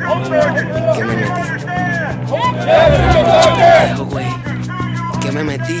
¿Qué me metí? güey. ¿Qué me metí?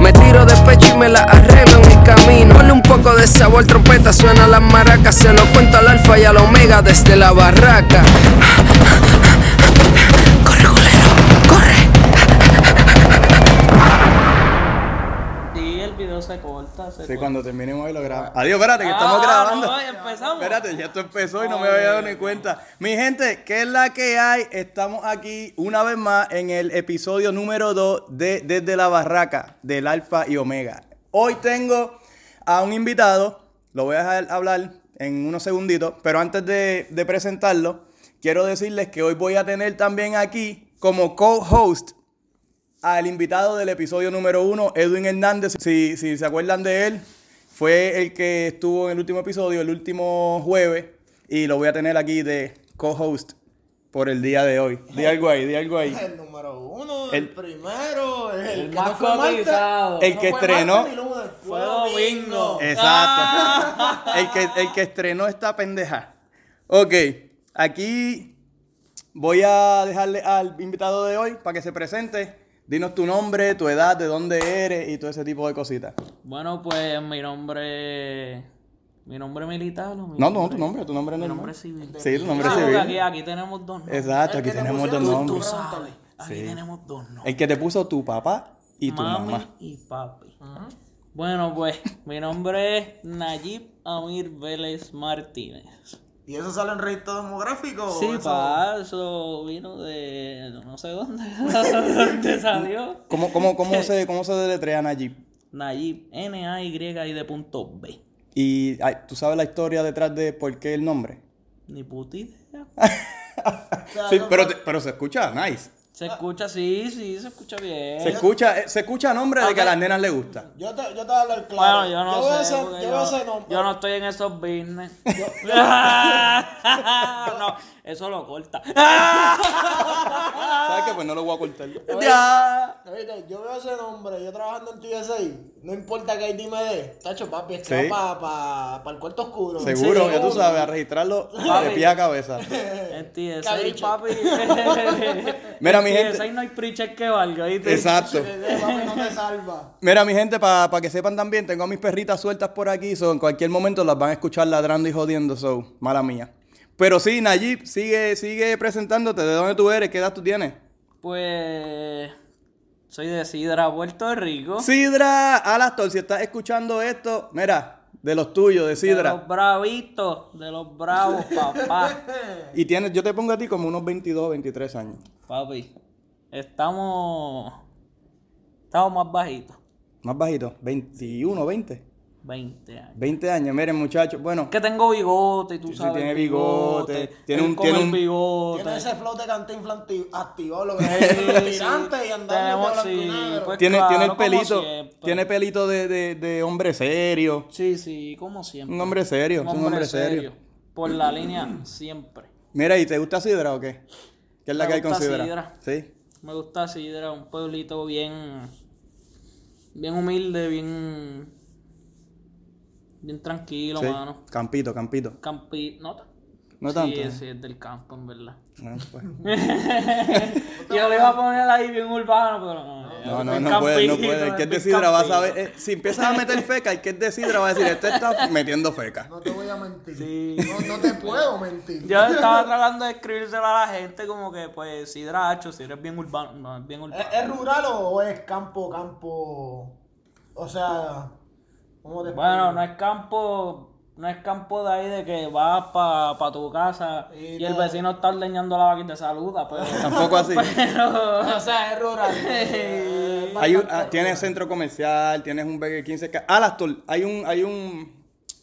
me tiro de pecho y me la arreglo en mi camino. Ponle un poco de sabor, trompeta, suena las maracas. Se lo cuento al alfa y al omega desde la barraca. Sí, corta. cuando terminemos ahí lo grabamos. Adiós, espérate, que estamos Ah, grabando. no, ya empezamos. Espérate, ya esto empezó y no me había dado ni cuenta. Mi gente, ¿qué es la que hay? Estamos aquí una vez más en el episodio número 2 de Desde la Barraca del Alfa y Omega. Hoy tengo a un invitado, lo voy a dejar hablar en unos segunditos, pero antes de, de presentarlo, quiero decirles que hoy voy a tener también aquí como co-host al invitado del episodio número uno, Edwin Hernández. Si, si se acuerdan de él, fue el que estuvo en el último episodio, el último jueves, y lo voy a tener aquí de co-host por el día de hoy. Di algo ahí, di algo ahí. El número uno, El- el, primero, el, El que más no fue. El que no fue estrenó. Fue domingo. Exacto. El, que, el que estrenó esta pendeja. Ok, aquí voy a dejarle al invitado de hoy para que se presente. Dinos tu nombre, tu edad, de dónde eres y todo ese tipo de cositas. Bueno, pues mi nombre. Mi nombre militar. ¿o mi No, no, tu nombre, tu nombre Mi normal. nombre es civil. Sí, tu nombre Ah, civil. Aquí, aquí tenemos dos nombres. Exacto, aquí tenemos dos nombres. Aquí Sí. tenemos dos nombres. El que te puso tu papá y tu Mami mamá. y papi. Bueno, pues mi nombre es Nayib Amir Vélez Martínez. ¿Y eso sale en registro demográfico? Sí, eso- pa, eso vino de no sé dónde. ¿Dónde salió? ¿Cómo, cómo, cómo, se, cómo se deletrea Nayib? Nayib, N-A-Y de punto B. Y ay, tú sabes la historia detrás de por qué el nombre. Ni puta idea. O sea, Sí, pero, pero se escucha nice. Se escucha, sí, sí, se escucha bien. Se escucha, eh, se escucha nombre de que a las nenas les gusta. Yo te, yo te voy a hablar claro. Bueno, yo no voy a sé. porque yo yo, voy a hacer nombre. yo no estoy en esos business. no, eso lo corta. ¿Sabes qué? Pues no lo voy a cortar. ya. Oíste, Yo veo ese nombre, yo trabajando en TSA, no importa que ahí me dé, tacho papi, es Sí. que va para pa, el cuarto oscuro. Seguro, Sí, ya tú sabes, a registrarlo de pie a cabeza. En Cabriche. papi. Mira, mi gente. No hay preacher que valga, ¿viste? Exacto. Papi, no te salva. Mira, mi gente, para que sepan también, tengo a mis perritas sueltas por aquí, so en cualquier momento las van a escuchar ladrando y jodiendo, so, mala mía. Pero sí, Nayib, sigue, sigue presentándote. ¿De dónde tú eres? ¿Qué edad tú tienes? Pues. Soy de Sidra, Puerto Rico. Sidra Alastor, si estás escuchando esto, mira, de los tuyos, de De Sidra. los bravitos, de los bravos, papá. Y tienes, yo te pongo a ti como unos 22, 23 años. Papi, estamos. Estamos más bajitos. Más bajito, 21, 20. 20 años. 20 años, miren muchachos, bueno, Que tengo bigote, y tú Sí, sabes. tiene bigote, tiene un- tiene un- bigote. Tiene ese flow de anti- activado, lo que es sí. tirante y andando Tenemos- sí, pues, tiene, claro, tiene el pelito, tiene pelito de, de, de hombre serio. Sí, sí, como siempre. Un hombre serio, es un hombre serio. Por la línea, siempre. Mira, ¿y te gusta Sidra o qué? ¿Qué es la Me que hay con gusta Sidra? Sidra. Sí. Me gusta Sidra, un pueblito bien. Bien humilde, bien. Bien tranquilo, sí. mano. Campito, campito. Campi. No, No sí, tanto, ¿eh? Sí, es del campo, en verdad. Ah, pues. Yo le iba a poner ahí bien urbano, pero no. No, no, es no puede, no puede. El que es de es Sidra va a saber. eh, si empiezas a meter feca, el que es de Sidra va a decir, este está metiendo feca. No te voy a mentir. Sí. No, no te puedo mentir. Yo estaba tratando de escribírselo a la gente como que, pues, Sidra Hacho, Sidra es bien urbano. No, es bien urbano. ¿Es, es rural o es campo, campo? O sea, ¿cómo te Bueno, no es campo, no es campo de ahí de que vas para pa tu casa Y y el vecino está ordeñando la vaca y te saluda, pero... Tampoco así. pero O sea, es rural. Eh, Hay un, ah, tienes centro comercial, tienes un Burger King cerca. Alastor, hay un, hay un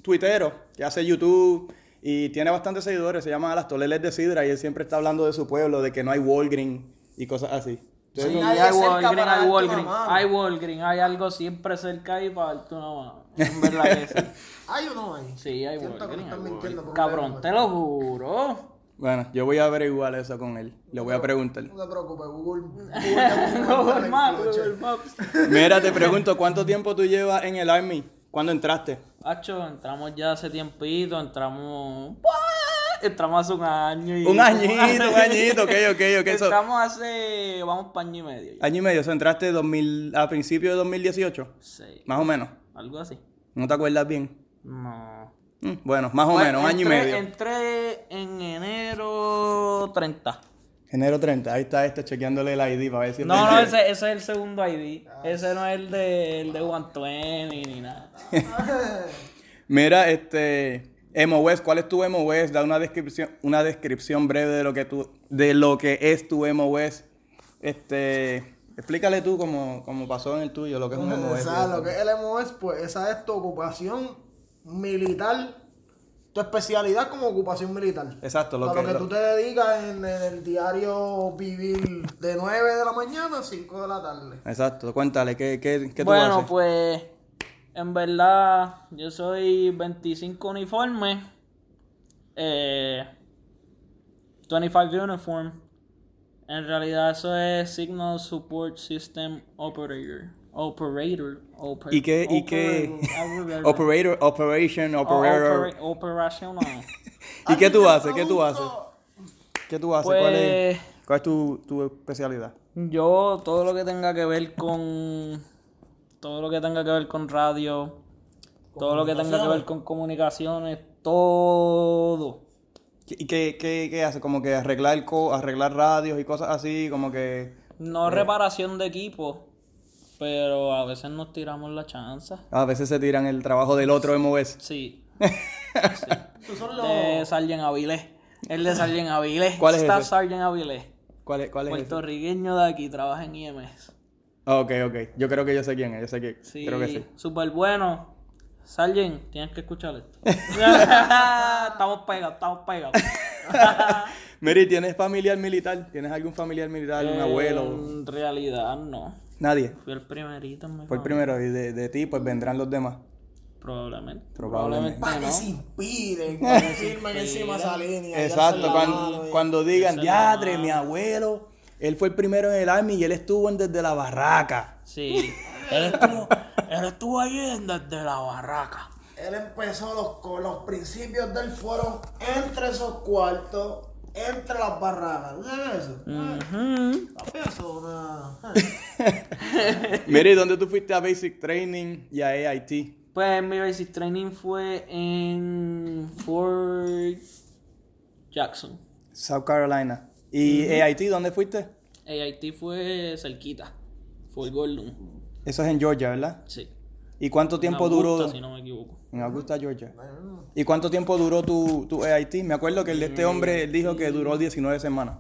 tuitero que hace YouTube Y tiene bastantes seguidores, se llama Las Toleles de Sidra y él siempre está hablando de su pueblo, de que no hay Walgreen y cosas así. Entonces, Sí, hay Walgreens, hay Walgreens, hay Walgreens, hay algo siempre cerca ahí para darte una mano. En verdad que sí. ¿Hay o no hay? Sí, hay Siento que me Walgreens. están hay mintiendo Walgreens. por un Cabrón, lado. te lo juro. Bueno, yo voy a averiguar eso con él. Le voy a preguntar. No te preocupes, Google. Google Maps. Google Maps. Mira, te pregunto, ¿cuánto tiempo tú llevas en el Army? ¿Cuándo entraste? Hacho, entramos ya hace tiempito, entramos... ¡Buah! Entramos hace un año y... Un añito, un añito, ok, ok, ok. Eso, Entramos hace... Vamos para año y medio. ya. año y medio, eso entraste 2000, a principios de 2018, Sí, más o menos. Algo así. ¿No te acuerdas bien? No. Mm, Bueno, más o menos, año y entré- medio. Entré en enero 30. Enero 30, ahí está este chequeándole el ID para ver si No, no, ese, ese es el segundo ID. Ese no es el de, el de 120 ni nada. Mira, este MOS, ¿cuál es tu MOS? Da una descripción, una descripción breve de lo que tú, de lo que es tu MOS. Este, explícale tú cómo, cómo pasó en el tuyo, lo que es un MOS. O sea, lo que es el MOS, pues esa es tu ocupación militar, tu especialidad como ocupación militar. Exacto, lo a que, lo que lo- tú te dedicas en, en el diario vivir de 9 de la mañana a 5 de la tarde. Exacto, cuéntale, ¿qué, qué, qué tú Bueno, haces? pues en verdad yo soy 25 uniformes, eh, 25 uniform. En realidad eso es Signal Support System Operator. Operator. oper- ¿Y qué, y qué? operator- Operator, operation, o- operator. opera- Operational. ¿Y qué tú haces? ¿Qué tú haces? ¿Qué tú haces? ¿Cuál es, Pues- cuál es tu, tu especialidad? Yo todo lo que tenga que ver con todo lo que tenga que ver con radio, todo lo que tenga que ver con comunicaciones, todo. ¿Y qué, qué, qué hace? Como que arreglar, co- arreglar radios y cosas así, como que... No reparación de equipo, pero a veces nos tiramos la chanza. A veces se tiran el trabajo del otro MOS. Sí. Esos son los... De Sargent Avilés. El de Sargent Avilés. ¿Cuál es Está ese? Sargent Avilés. ¿Cuál es, cuál es ese? Puertorriqueño de aquí, trabaja en IMS. Ok, ok. Yo creo que yo sé quién es, yo sé que... Sí, Creo que sí. súper bueno. Sargent, tienes que escuchar esto. estamos pegados, estamos pegados. Mary, ¿tienes familiar militar? ¿Tienes algún familiar militar? ¿Un abuelo? En realidad no. Nadie. Fui el primerito en mi Fue el primero y de, de ti pues vendrán los demás. Probablemente. Probablemente. Para que no. se inspiren, para que firmen encima esa línea. Exacto, cuando, y- cuando digan, diadre, mano". mi abuelo, él fue el primero en el army y él estuvo en desde la barraca. Sí. Él, estuvo, él estuvo ahí en- desde la barraca. Él empezó los, con los principios del fueron entre esos cuartos, entre las barracas. ¿Tú sabes eso? Papi, eso una- Mira, ¿y dónde tú fuiste a Basic Training y a AIT? Pues mi basic training fue en Fort Jackson. South Carolina. ¿Y AIT dónde fuiste? AIT fue cerquita. Fue Gordon. Eso es en Georgia, ¿verdad? Sí. ¿Y cuánto tiempo En Augusta, duró? Si no me equivoco. En Augusta, Georgia. ¿Y cuánto tiempo duró tu, tu AIT? Me acuerdo que el de este hombre él dijo que duró 19 semanas.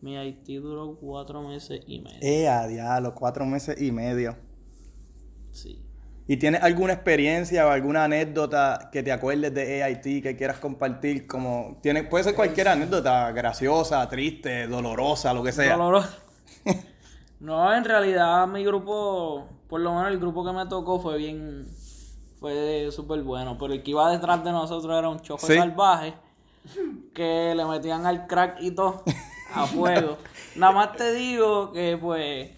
Mi AIT duró cuatro meses y medio. Eh, a diablo, cuatro meses y medio. Sí. ¿Y tienes alguna experiencia o alguna anécdota que te acuerdes de AIT que quieras compartir? Como, tiene, puede ser cualquier anécdota, graciosa, triste, dolorosa, lo que sea. Doloroso. no, en realidad mi grupo, por lo menos el grupo que me tocó fue bien, fue súper bueno. Pero el que iba detrás de nosotros era un Sí. salvaje que le metían al crack y todo a fuego. Nada más te digo que pues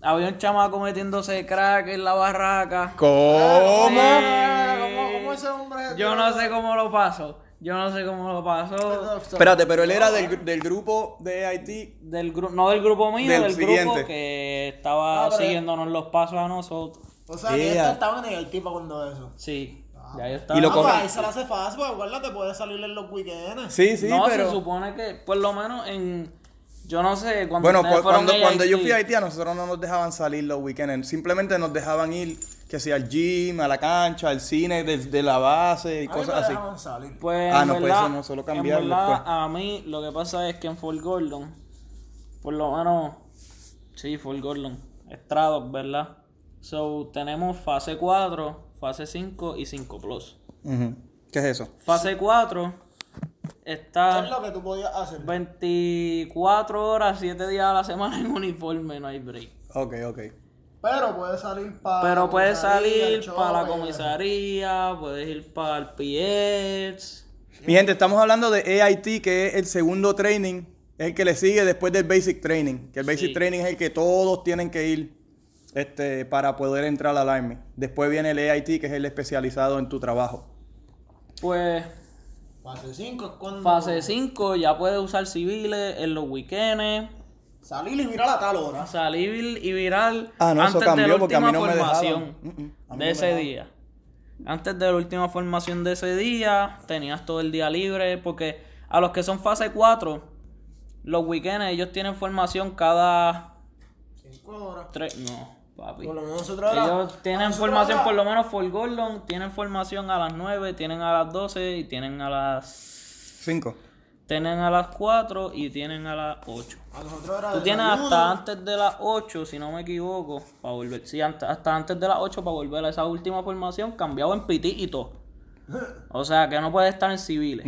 había un chamaco metiéndose crack en la barraca. ¿Cómo? Ah, ¿Cómo, cómo ese hombre? Yo no sé cómo lo pasó. Yo no sé cómo lo pasó. Espérate, pero él era del, del grupo de AIT. Del gru- no del grupo mío, Del del, siguiente. grupo que estaba Ah, siguiéndonos los pasos a nosotros. O sea, que Yeah. este estaba en el tipo cuando eso. Sí, ya yo estaba. Y lo Ah, pues ahí se la hace fácil, porque acuérdate, puede salir en los weekends. Sí, sí, no, pero... se supone que, por lo menos en. Yo no sé, cuando. Bueno, cuando, cuando yo fui a Haití, a nosotros no nos dejaban salir los weekends. Simplemente nos dejaban ir, que sea al gym, a la cancha, al cine de, de la base y A mí cosas me así. salir. Pues, Ah, en no, pues verdad, eso no, solo en cambiarlo verdad, después. A mí lo que pasa es que en Fort Gordon, por lo menos. Sí, Fort Gordon. Estrados, ¿verdad? So, tenemos fase 4, fase 5 y 5 plus. Ujú. ¿Qué es eso? Fase 4 ¿Qué es está lo que tú podías hacer? 24 horas, 7 días a la semana en uniforme, no hay break. Ok, ok. Pero puedes salir para. Pero puedes salir para la comisaría, puedes ir para el PX. Mi gente, estamos hablando de AIT, que es el segundo training, es el que le sigue después del Basic Training. Que el Basic Sí. Training es el que todos tienen que ir este, para poder entrar al Army. Después viene el AIT, que es el especializado en tu trabajo. Pues Fase 5 es cuando. fase 5 ya puedes usar civiles en los weekends. Salir y mirar a tal hora. Salir y viral Ah, no, eso antes de cambió la porque a mí última no formación no de ese día. Antes de la última formación de ese día, tenías todo el día libre porque a los que son fase 4, los weekends ellos tienen formación cada 5 horas. tres, no, papi. Por lo menos nosotros era- Ellos tienen nosotros formación por lo menos for Gordon, tienen formación a las 9, tienen a las 12 y tienen a las Cinco. Tienen a las 4 y tienen a las 8. A nosotros era Tú tienes hasta antes de las 8, si no me equivoco, para volver. Sí, hasta antes de las 8 para volver a esa última formación, cambiado en PT y todo. O sea, que no puedes estar en civiles.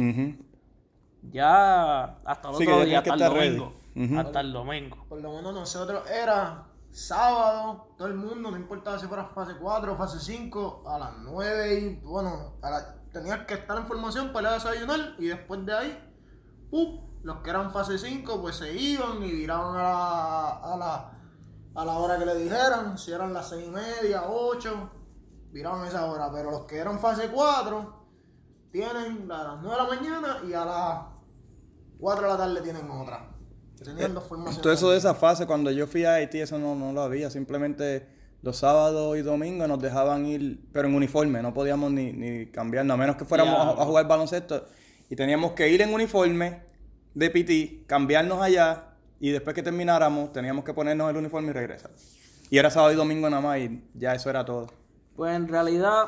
Ya hasta el Sí, otro día, hasta el domingo. Hasta el domingo. Por lo menos nosotros era sábado, todo el mundo, no importaba si fuera fase 4 o fase 5, a las 9 y bueno, a la- tenías que estar en formación para ir a desayunar y después de ahí, ¡pup! los que eran fase 5 pues se iban y viraban a la, a la, a la hora que le dijeran, si eran las 6 y media, 8, viraban esa hora, pero los que eran fase 4 tienen a las 9 de la mañana y a las 4 de la tarde tienen otra. Tenían dos formaciones. Todo eso de esa fase, cuando yo fui a Haití, eso no, no lo había. Simplemente los sábados y domingos nos dejaban ir, pero en uniforme, no podíamos ni, ni cambiarnos, a menos que fuéramos a, a jugar baloncesto. Y teníamos que ir en uniforme de PT, cambiarnos allá, y después que termináramos, teníamos que ponernos el uniforme y regresar. Y era sábado y domingo nada más, y ya eso era todo. Pues en realidad,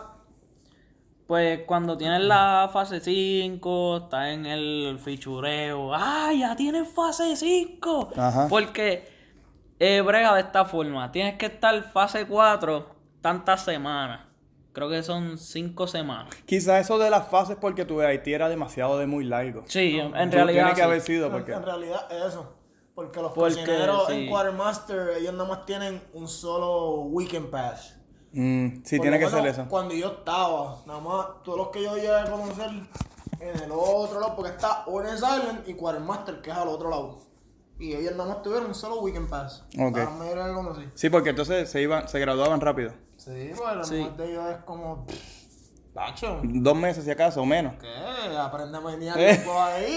pues cuando tienes la fase 5, estás en el fichureo. ¡Ah, ya tienes fase 5! Ajá. Porque eh, brega de esta forma. Tienes que estar fase 4 tantas semanas. Creo que son 5 semanas. Quizás eso de las fases porque tu Haití era demasiado de muy largo. Sí, en realidad. Tiene que sí. haber sido En- porque... En realidad es eso. Porque los Porque, cocineros sí. en Quartermaster, ellos nada más tienen un solo weekend pass. Mm, sí, Por tiene que ser eso. Cuando yo estaba, nada más, todos los que yo llegué a conocer en el otro lado, porque está Orange Island y Quartermaster, que es al otro lado. Y ellos nada más tuvieron un solo weekend pass. Ok. La mayoría que conocí. Sí, porque entonces se iban, se graduaban rápido. Sí, la Sí. mujer de ellos es como. pff, Dos meses si acaso o menos. ¿Qué? Aprende a menear Eh. tiempo ahí.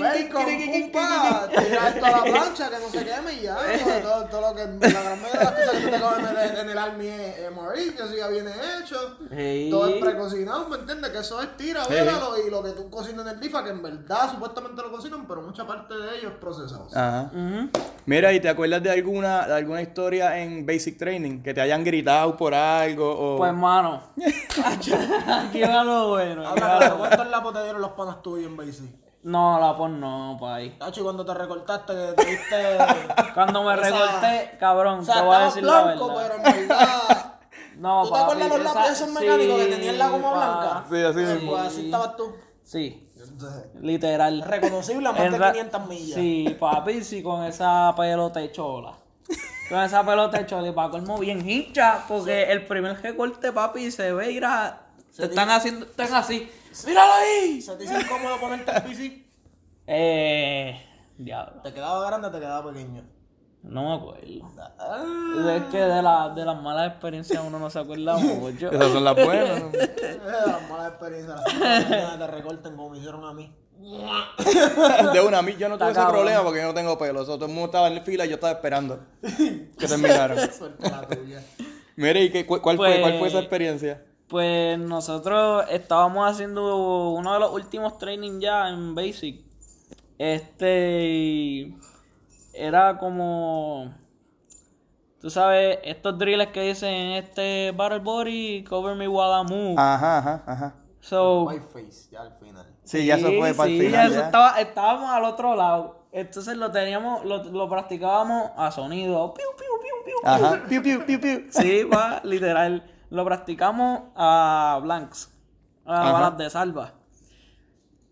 Bacon, pum, pa, Tira esto a la plancha que no se queme y ya. Todo, todo lo que, la gran mayoría de las cosas que tú te comes en el, en el army es MRE, que eso ya viene hecho. Sí. Todo es precocinado, ¿me entiendes? Que eso es tira, Sí. vélalo, y lo que tú cocinas en el DIFA, que en verdad supuestamente lo cocinan, pero mucha parte de ellos es procesado. Ajá. Ujú. Mira, ¿y te acuerdas de alguna, de alguna historia en Basic Training? Que te hayan gritado por algo o... Pues, mano. aquí va lo bueno. aquí va Habla, lo bueno. ¿cuántos lapos te dieron los panas tuyos en Basic? No, la pon no, pay. Tacho, y cuando te recortaste, que te diste... Cuando me Esa- recorté, cabrón, O sea, te voy a estabas decir la blanco, verdad. pero en verdad... No, ¿Tú te acuerdas los lápices esos mecánicos que tenían la goma blanca? Sí, así Pues, mismo. Pues así estabas tú. Sí, Entonces, literal. reconocible a más En de ra- 500 millas. Sí, papi, sí, con esa pelota chola. Con esa pelota chola y para colmo bien hincha, porque el primer recorte, papi, se ve, mira, se están haciendo, están así. ¡Míralo ahí! ¿Se te hizo incómodo ponerte el PC? Eh, diablo, ¿Te quedaba grande o te quedaba pequeño? no me acuerdo. Ah, Es que de, la, de las malas experiencias uno no se acuerda mucho. Esas son las buenas. las malas experiencias. Las mañanas te recorten como me hicieron a mí. De una, a mí yo no tuve ese cabrón. problema porque yo no tengo pelo. O sea, todo el mundo estaba en fila y yo estaba esperando que terminaran. Mire, ¿y qué, cu- cuál, fue, Pues- cuál fue esa experiencia? Pues nosotros estábamos haciendo uno de los últimos training ya en Basic. Este y era como tú sabes, estos drills que dicen este battle body, cover me while I move. Ajá, ajá, ajá. So White face, ya al final. Sí, ya eso fue para el sí, final. eso ya. estaba- estábamos al otro lado. Entonces lo teníamos, lo, lo practicábamos a sonido. Piu, piu, piu, piu, piu. Ajá. Piu, piu, piu, piu. Sí, va, literal. Lo practicamos a blanks, a Ajá. balas de salva.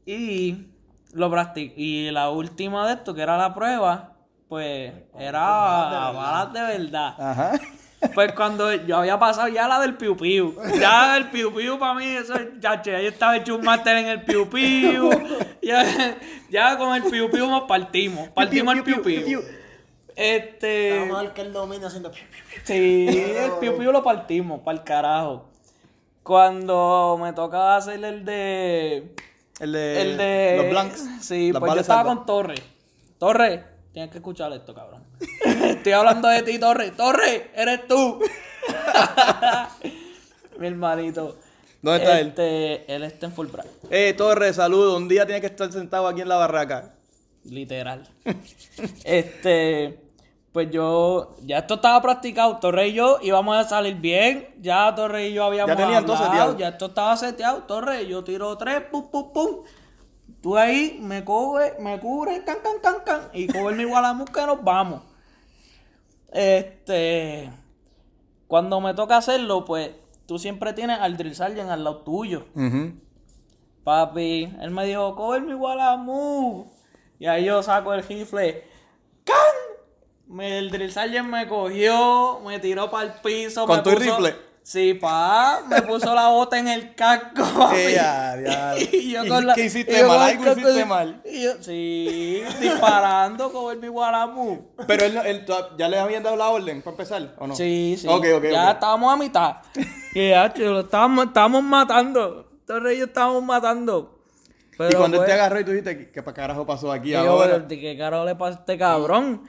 Y lo practic Y la última de esto, que era la prueba, pues era balas de verdad. Ajá. Pues cuando yo había pasado ya la del piu piu. Ya el piu piu para mí, eso es, ya, che, yo estaba hecho un máster en el piu piu. Ya, ya con el piu piu nos partimos. Partimos el piu piu. Este. Vamos a ver que él domina haciendo. piu, piu. Sí, el piu piu lo partimos, para el carajo. Cuando me tocaba hacer el de. El de, El de. los blanks. Sí, pues yo estaba con Torre. Torre, tienes que escuchar esto, cabrón. Estoy hablando de ti, Torre. Torre, eres tú. Mi hermanito. ¿Dónde está él? Este, él está en Fulbright. Eh, Torres, saludo. Un día tiene que estar sentado aquí en la barraca. Literal. este, pues yo, ya esto estaba practicado. Torre y yo íbamos a salir bien. Ya Torre y yo habíamos Ya tenían todo seteado. Ya esto estaba seteado. Torre, yo tiro tres, pum, pum, pum. Tú ahí me coge, me cubre, can, can, can, can. Y coge mi gualamus que nos vamos. Este, cuando me toca hacerlo, pues tú siempre tienes al drill sergeant al lado tuyo. Papi, él me dijo, coge mi Wallamu. Y ahí yo saco el rifle. ¡Can! Me, el drill sergeant me cogió, me tiró para el piso. ¿Con me tu puso- rifle? Sí, pa. Me puso la bota en el casco. Eh, ya, ya. Y yo ¿Y con la- qué hiciste mal? el Algo hiciste mal. y yo, sí, disparando con mi Wallamu. Pero él, no- él ya le habían dado la orden para empezar, ¿o no? Sí, sí. Ok, ok, ya ok. estábamos a mitad. y ya, lo estábamos, estábamos matando. Torre y yo estábamos matando. y cuando él pues, te agarró y tú dijiste, ¿qué, carajo pasó aquí yo, ahora? pero, ¿de qué carajo le pasa a este cabrón?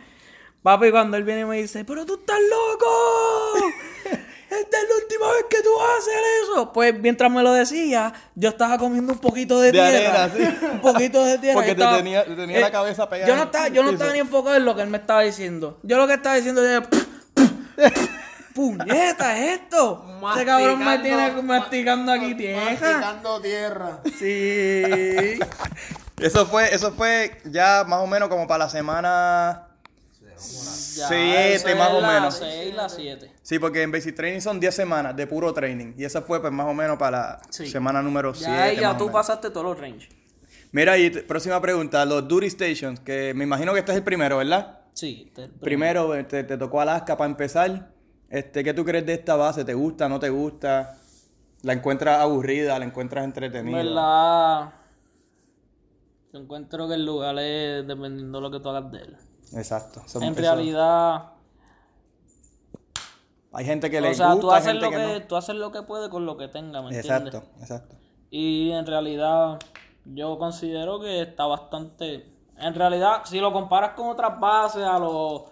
Papi, cuando él viene y me dice, pero tú estás loco. Esta es la última vez que tú vas a hacer eso. Pues mientras me lo decía, yo estaba comiendo un poquito de, De tierra. arena, sí. Un poquito de tierra. Porque te estaba- tenía- te tenía la cabeza pegada Yo no estaba, yo no estaba ni enfocado en lo que él me estaba diciendo. Yo lo que estaba diciendo era, puñeta, ¿es esto? Este cabrón me tiene masticando aquí tierra. Masticando tierra. Sí. Eso fue, eso fue ya más o menos como para la semana Ya, siete, más o la menos. seis, la 7. Sí, porque en Basic Training son 10 semanas de puro training. Y esa fue pues más o menos para la Sí. semana número 7. Ya, ahí ya tú pasaste todos los range. Mira, y próxima pregunta, los duty stations, que me imagino que este es el primero, ¿verdad? Sí. te- Primero eh, te, te tocó Alaska para empezar. Este, ¿Qué tú crees de esta base? ¿Te gusta, no te gusta? ¿La encuentras aburrida? ¿La encuentras En entretenida? verdad, yo encuentro que el lugar es dependiendo de lo que tú hagas de él. Exacto. Eso- En realidad, Hay gente que le o sea, gusta, tú haces, gente lo que, que, no. tú haces lo que puedes con lo que tengas, ¿me entiendes? Exacto, exacto. Y en realidad, yo considero que está bastante. En realidad, si lo comparas con otras bases, a los.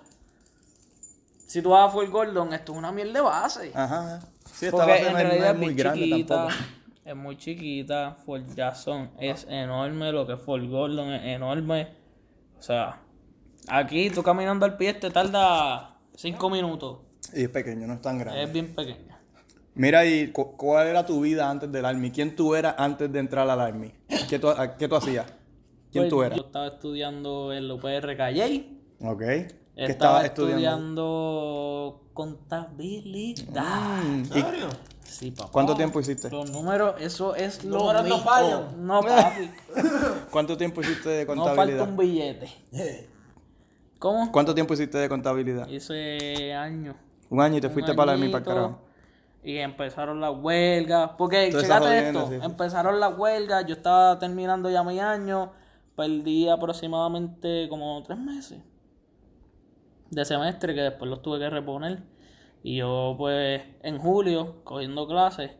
Si tú vas a Fort Gordon, esto es una miel de base. Ajá. Sí, esta Porque base en no realidad es es muy muy grande chiquita. tampoco. Es muy chiquita. Fort Jackson es enorme. Lo que es Fort Gordon es enorme. O sea, aquí tú caminando al pie te tarda 5 minutos. Y es pequeño, no es tan grande. Es bien pequeña. Mira, y cu- ¿cuál era tu vida antes del Army? ¿Quién tú eras antes de entrar al Army? ¿Qué tú, a- qué tú hacías? ¿Quién Pues, tú eras? Yo estaba estudiando en la UPR Calle. Ok. ¿Qué Estaba estudiando? estudiando contabilidad. Mm, ¿En ¿y serio? Sí, papá. ¿Cuánto tiempo hiciste? Los números, eso es lo números no mío. fallan. No, papi. ¿Cuánto tiempo hiciste de no falta contabilidad? un billete. ¿Cómo? ¿Cuánto tiempo hiciste de contabilidad? Hice años. Un año y te Un fuiste para la para carajo. Y empezaron las huelgas. Porque, esa checate esto. sí. Empezaron las huelgas. Yo estaba terminando ya mi año. Perdí aproximadamente como tres meses de semestre que después los tuve que reponer. Y yo, pues, en julio, cogiendo clases,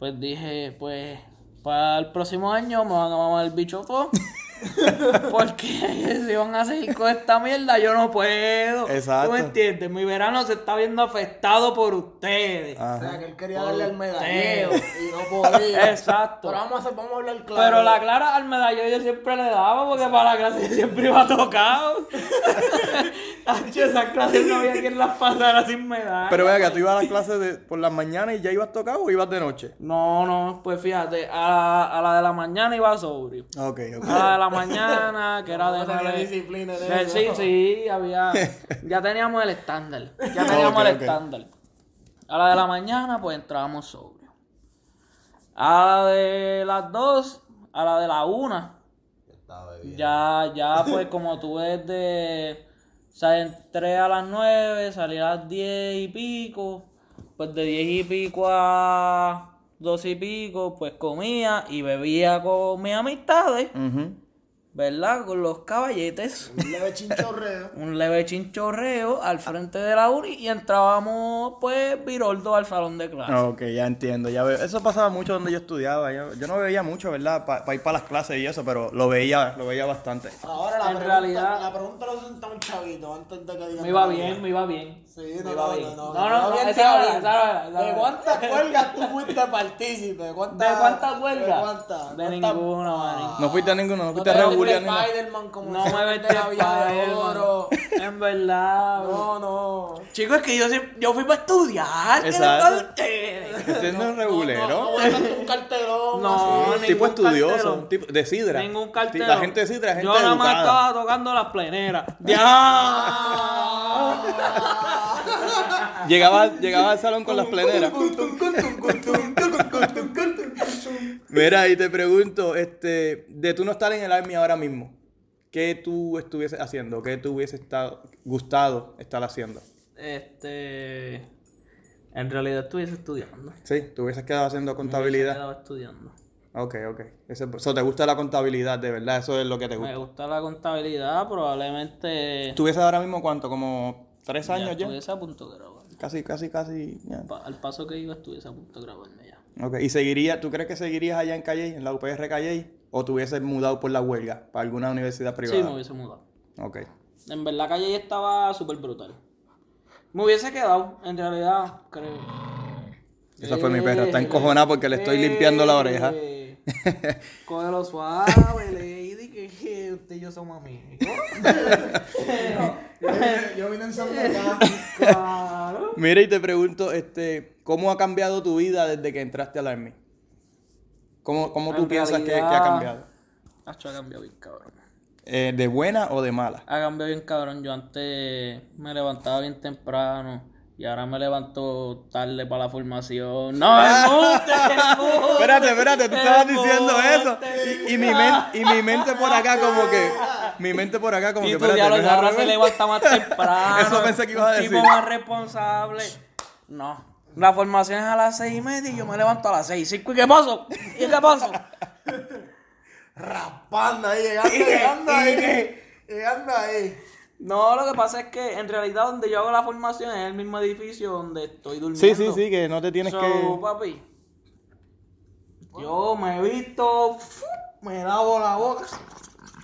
pues dije, pues, para el próximo año me van a mamar el bicho todo. Porque si van a seguir con esta mierda, yo no puedo. Exacto. ¿Tú me entiendes? Mi verano se está viendo afectado por ustedes. O sea, que él quería Por darle al ustedes. medallero y no podía. Exacto. Pero vamos a, hacer, vamos a hablar claro. Pero la clara al medallón yo siempre le daba porque para la clase yo siempre iba tocado. Esas clases no había quien las pasara sin medalla. Pero venga, tú ibas a las clases de, por las mañanas y ya ibas tocado o ibas de noche? No, no, pues fíjate, a la, a la de la mañana iba sobrio. Ok, ok. A la de la mañana, que era de nueve- disciplina de eso. Sí, sí, había. Ya teníamos el estándar. Ya teníamos el ok. estándar. A la de la mañana, pues entrábamos sobrio. A la de las dos, a la de la una. Ya, ya, pues como tú ves de. O sea, entré a las 9, salí a las 10 y pico. Pues de 10 y pico a 12 y pico, pues comía y bebía con mis amistades. ¿Verdad? Con los caballetes. Un leve chinchorreo. Un leve chinchorreo al frente de la URI y entrábamos, pues, viroldo al salón de clase. Ok, ya entiendo, ya veo. Eso pasaba mucho donde yo estudiaba. Yo, yo no veía mucho, ¿verdad? Para ir para las clases y eso, pero lo veía, lo veía bastante. Ahora la En pregunta, realidad- la pregunta lo senta un chavito antes de que digan. Me iba la bien, me iba bien. Sí, no, no, no, No, no, no, bien esa te era hablan. bien, esa era bien, esa ¿De era cuántas huelgas tú fuiste partícipe? ¿De cuántas? ¿De cuántas huelgas? ¿De cuántas? De ¿Cuántas- ninguna, Ah. No fuiste a ninguno, no No fuiste te a nada. Spider-Man como No me oro. En verdad, bro. No, no. Chicos, es que yo, siempre- yo fui para estudiar. ¿qué les Exacto. Este no es regulero. No, no, un cartelón. No, tipo estudioso, tipo de sidra. Ningún cartero. La gente de sidra es gente Yo nada más estaba tocando las pleneras. ¡Ya! Llegaba, llegaba al salón con las pleneras. Mira, y te pregunto, este, de tú no estar en el Army ahora mismo, ¿qué tú estuvieses haciendo? ¿Qué tú hubieses estado, gustado estar haciendo? Este. En realidad estuviese estudiando. Sí, tú hubieses quedado haciendo Me contabilidad. quedaba estudiando. Ok, ok. Eso, eso te gusta la contabilidad, de verdad, eso es lo que te Me gusta. gusta la contabilidad, probablemente. ¿Tuvieses ahora mismo cuánto? ¿Como tres años ya? estuviese a punto de grabar. Casi, casi, casi. ya. Pa- al paso que iba, estuviese a punto de grabarme ya. Ok, ¿y seguiría, tú crees que seguirías allá en Calle, en la UPR Calle, o te hubieses mudado por la huelga para alguna universidad privada? Sí, me hubiese mudado. Ok. En verdad, Calle estaba súper brutal. Me hubiese quedado, en realidad, creo. Esa fue mi perra, está encojonada porque le estoy limpiando la oreja. Eh, Cógelo suave, que, usted y yo somos amigos. Yo vine en San acá. Claro. Mira, y te pregunto, este, ¿cómo ha cambiado tu vida desde que entraste al Army? ¿Cómo, cómo tú En piensas que, ha cambiado? Hacho, ha cambiado bien cabrón. Eh, ¿De buena o de mala? Ha cambiado bien cabrón. Yo antes me levantaba bien temprano. Y ahora me levanto tarde para la formación. ¡No, embuste, embuste! Espérate, espérate, tú estabas diciendo eso. Y, y mi men- y mi mente por acá como que... Mi mente por acá como Y que... espérate, diablo ¿no ahora se levanta más temprano. Eso pensé que ibas a decir. tipo más responsable. No. La formación es a las seis y media y yo me levanto a las seis. ¿Cinco y qué pasó? ¿Y qué pasó? Raspando ahí, llegando, llegando ahí. Llegando ahí. No, lo que pasa es que en realidad donde yo hago la formación es el mismo edificio donde estoy durmiendo. Sí, sí, sí, que no te tienes So, que... papi, yo me he visto, me lavo la boca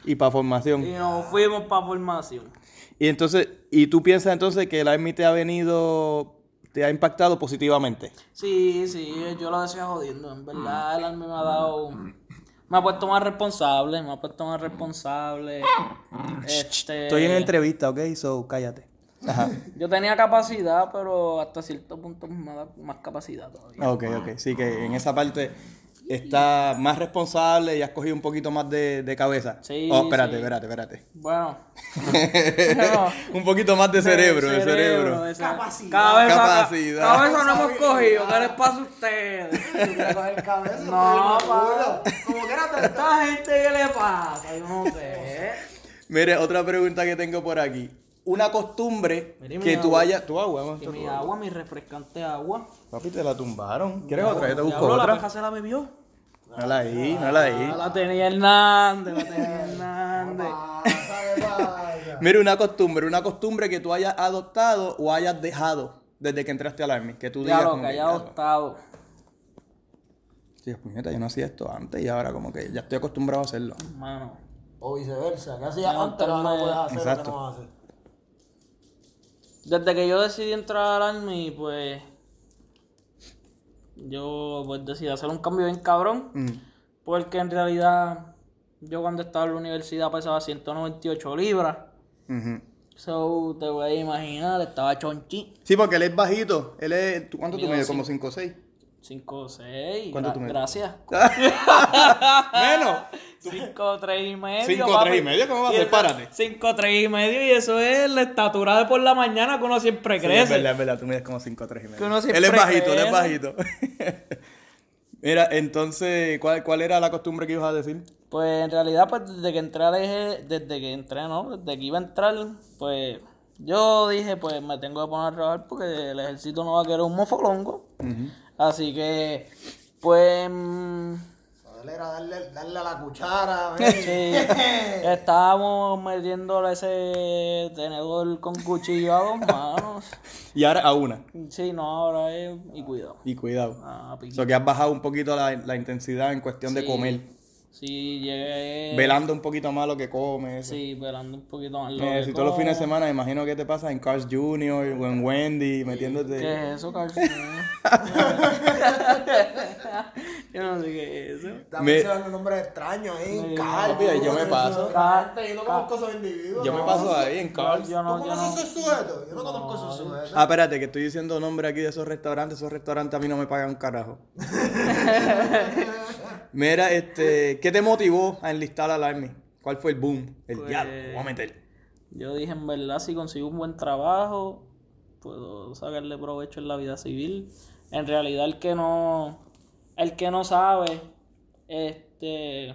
Y para formación. y nos fuimos para formación. Y entonces, ¿y tú piensas entonces que el Army te ha venido, te ha impactado positivamente? Sí, sí, yo lo decía jodiendo. En verdad, el army me ha dado. Me ha puesto más responsable, me ha puesto más responsable. Este, Estoy en entrevista, ¿ok? So, cállate. Ajá. Yo tenía capacidad, pero hasta cierto punto me da más capacidad todavía. Ok, ok. Sí, que en esa parte está más responsable y has cogido un poquito más de, de cabeza. Sí, Oh, espérate, sí. espérate, espérate. Bueno. Un poquito más de cerebro, de cerebro. de Capacidad. Cabeza, Capacidad. Cabeza no hemos cogido. ¿Qué les pasa a ustedes? Coger cabeza. No, pa. Como que era Esta gente, ¿qué le pasa? Yo no sé. Mire, otra pregunta que tengo por aquí. Una costumbre mi que tú agua. hayas... Tu agua, vamos mi agua. agua, mi refrescante agua. Papi, te la tumbaron. ¿Quieres otra? Yo te busco la otra. peja se la bebió. No la ahí, no la ahí. Ah, la tenía Hernández, la tenía Hernández. Mira, una costumbre, una costumbre que tú hayas adoptado o hayas dejado desde que entraste al Army. Que tú digas como que haya "Diablo, adoptado. Sí, puñeta, yo no hacía esto antes y ahora como que ya estoy acostumbrado a hacerlo. Mano. O viceversa, que hacías antes, ahora no puedes hacer lo que Exacto. no vas a hacer. Desde que yo decidí entrar al Army, pues. Yo pues decidí hacer un cambio bien cabrón. Mm. Porque en realidad, yo cuando estaba en la universidad pesaba 198 libras. Ujú. So, te voy a imaginar, estaba chonchi. Sí, porque él es bajito. Él es. ¿tú- ¿Cuánto tú Mido mides? cinco. Como 5 o 6. 5 o 6. ¿Cuánto tú mides? Gracias. Menos. 5 3 y medio. Cinco, papi. tres y medio, ¿cómo va a ser? Párate. Cinco, tres y medio, y eso es la estatura de por la mañana que uno siempre Sí, es crece. verdad, es verdad. Tú mides como 5 3 y medio. Que uno Él siempre es bajito, él es crece. bajito. Mira, entonces, ¿cuál, ¿cuál era la costumbre que ibas a decir? Pues en realidad, pues desde que entré al eje, desde que entré, ¿no? Desde que iba a entrar, pues yo dije, pues me tengo que poner a trabajar porque el ejército no va a querer un mofolongo. Así que, pues... Él era darle, darle a la cuchara. Sí, estábamos metiéndole ese tenedor con cuchillo a dos manos. Y ahora a una. Sí, no, ahora es... Y cuidado. Y cuidado. Ah. O sea, que has bajado un poquito la, la intensidad en cuestión de comer. Sí, llegué... Velando un poquito más lo que comes. Sí, velando un poquito más lo Eh, que si todos los fines de semana, imagino que te pasa en Cars Jr. o en Wendy, metiéndote. ¿Qué es eso, Carlos? Yo no sé qué es eso. Está Me- mencionando nombres extraños ahí. Papi, ahí yo me paso. Yo no conozco esos individuos. Yo me paso ahí en no, ¿Tú conoces no. esos sujetos? Yo no conozco esos sujetos. Ah, espérate, que estoy diciendo nombre aquí de esos restaurantes. Esos restaurantes a mí no me pagan un carajo. Mira, este, ¿qué te motivó a enlistar al Army? ¿Cuál fue el boom? El Pues- diablo, voy a meter. Yo dije, en verdad, si consigo un buen trabajo, puedo sacarle provecho en la vida civil. En realidad, el que no, el que no sabe, este,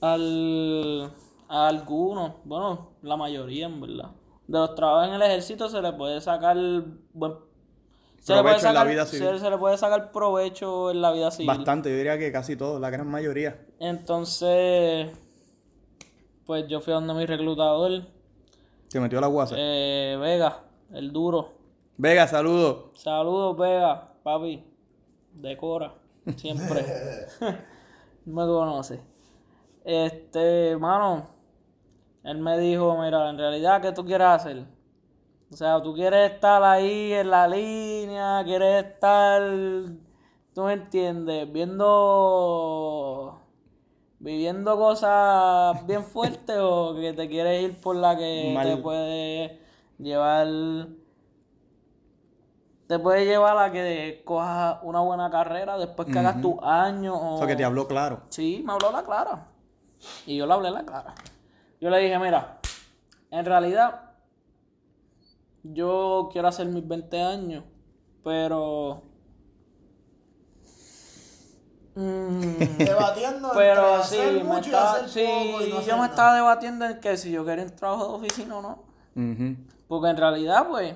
al, a algunos, bueno, la mayoría, en verdad, de los trabajos en el ejército se le puede sacar buen se le puede Provecho en la sacar- vida civil. se- se le puede sacar provecho en la vida civil. Bastante, yo diría que casi todos, la gran mayoría. Entonces, pues yo fui a donde mi reclutador, Se metió la guasa. eh, Vega, el duro. Vega, saludos. Saludos, Vega, papi. Decora, siempre. me conoce. Este, mano, él me dijo, mira, en realidad, ¿qué tú quieres hacer? O sea, tú quieres estar ahí en la línea, quieres estar, tú me entiendes, viendo, viviendo cosas bien fuertes o que te quieres ir por la que te puede llevar, te puede llevar a que cojas una buena carrera después que hagas tus años o... O sea, que te habló claro. Sí, me habló la clara. Y yo le hablé la clara. Yo le dije, mira, en realidad, yo quiero hacer mis 20 años, pero... Mm, Debatiendo pero entre sí, hacer me mucho y estaba, hacer sí, poco y no hacer yo me nada. estaba debatiendo en que si yo quería un trabajo de oficina o no. Ujú. Porque en realidad, pues,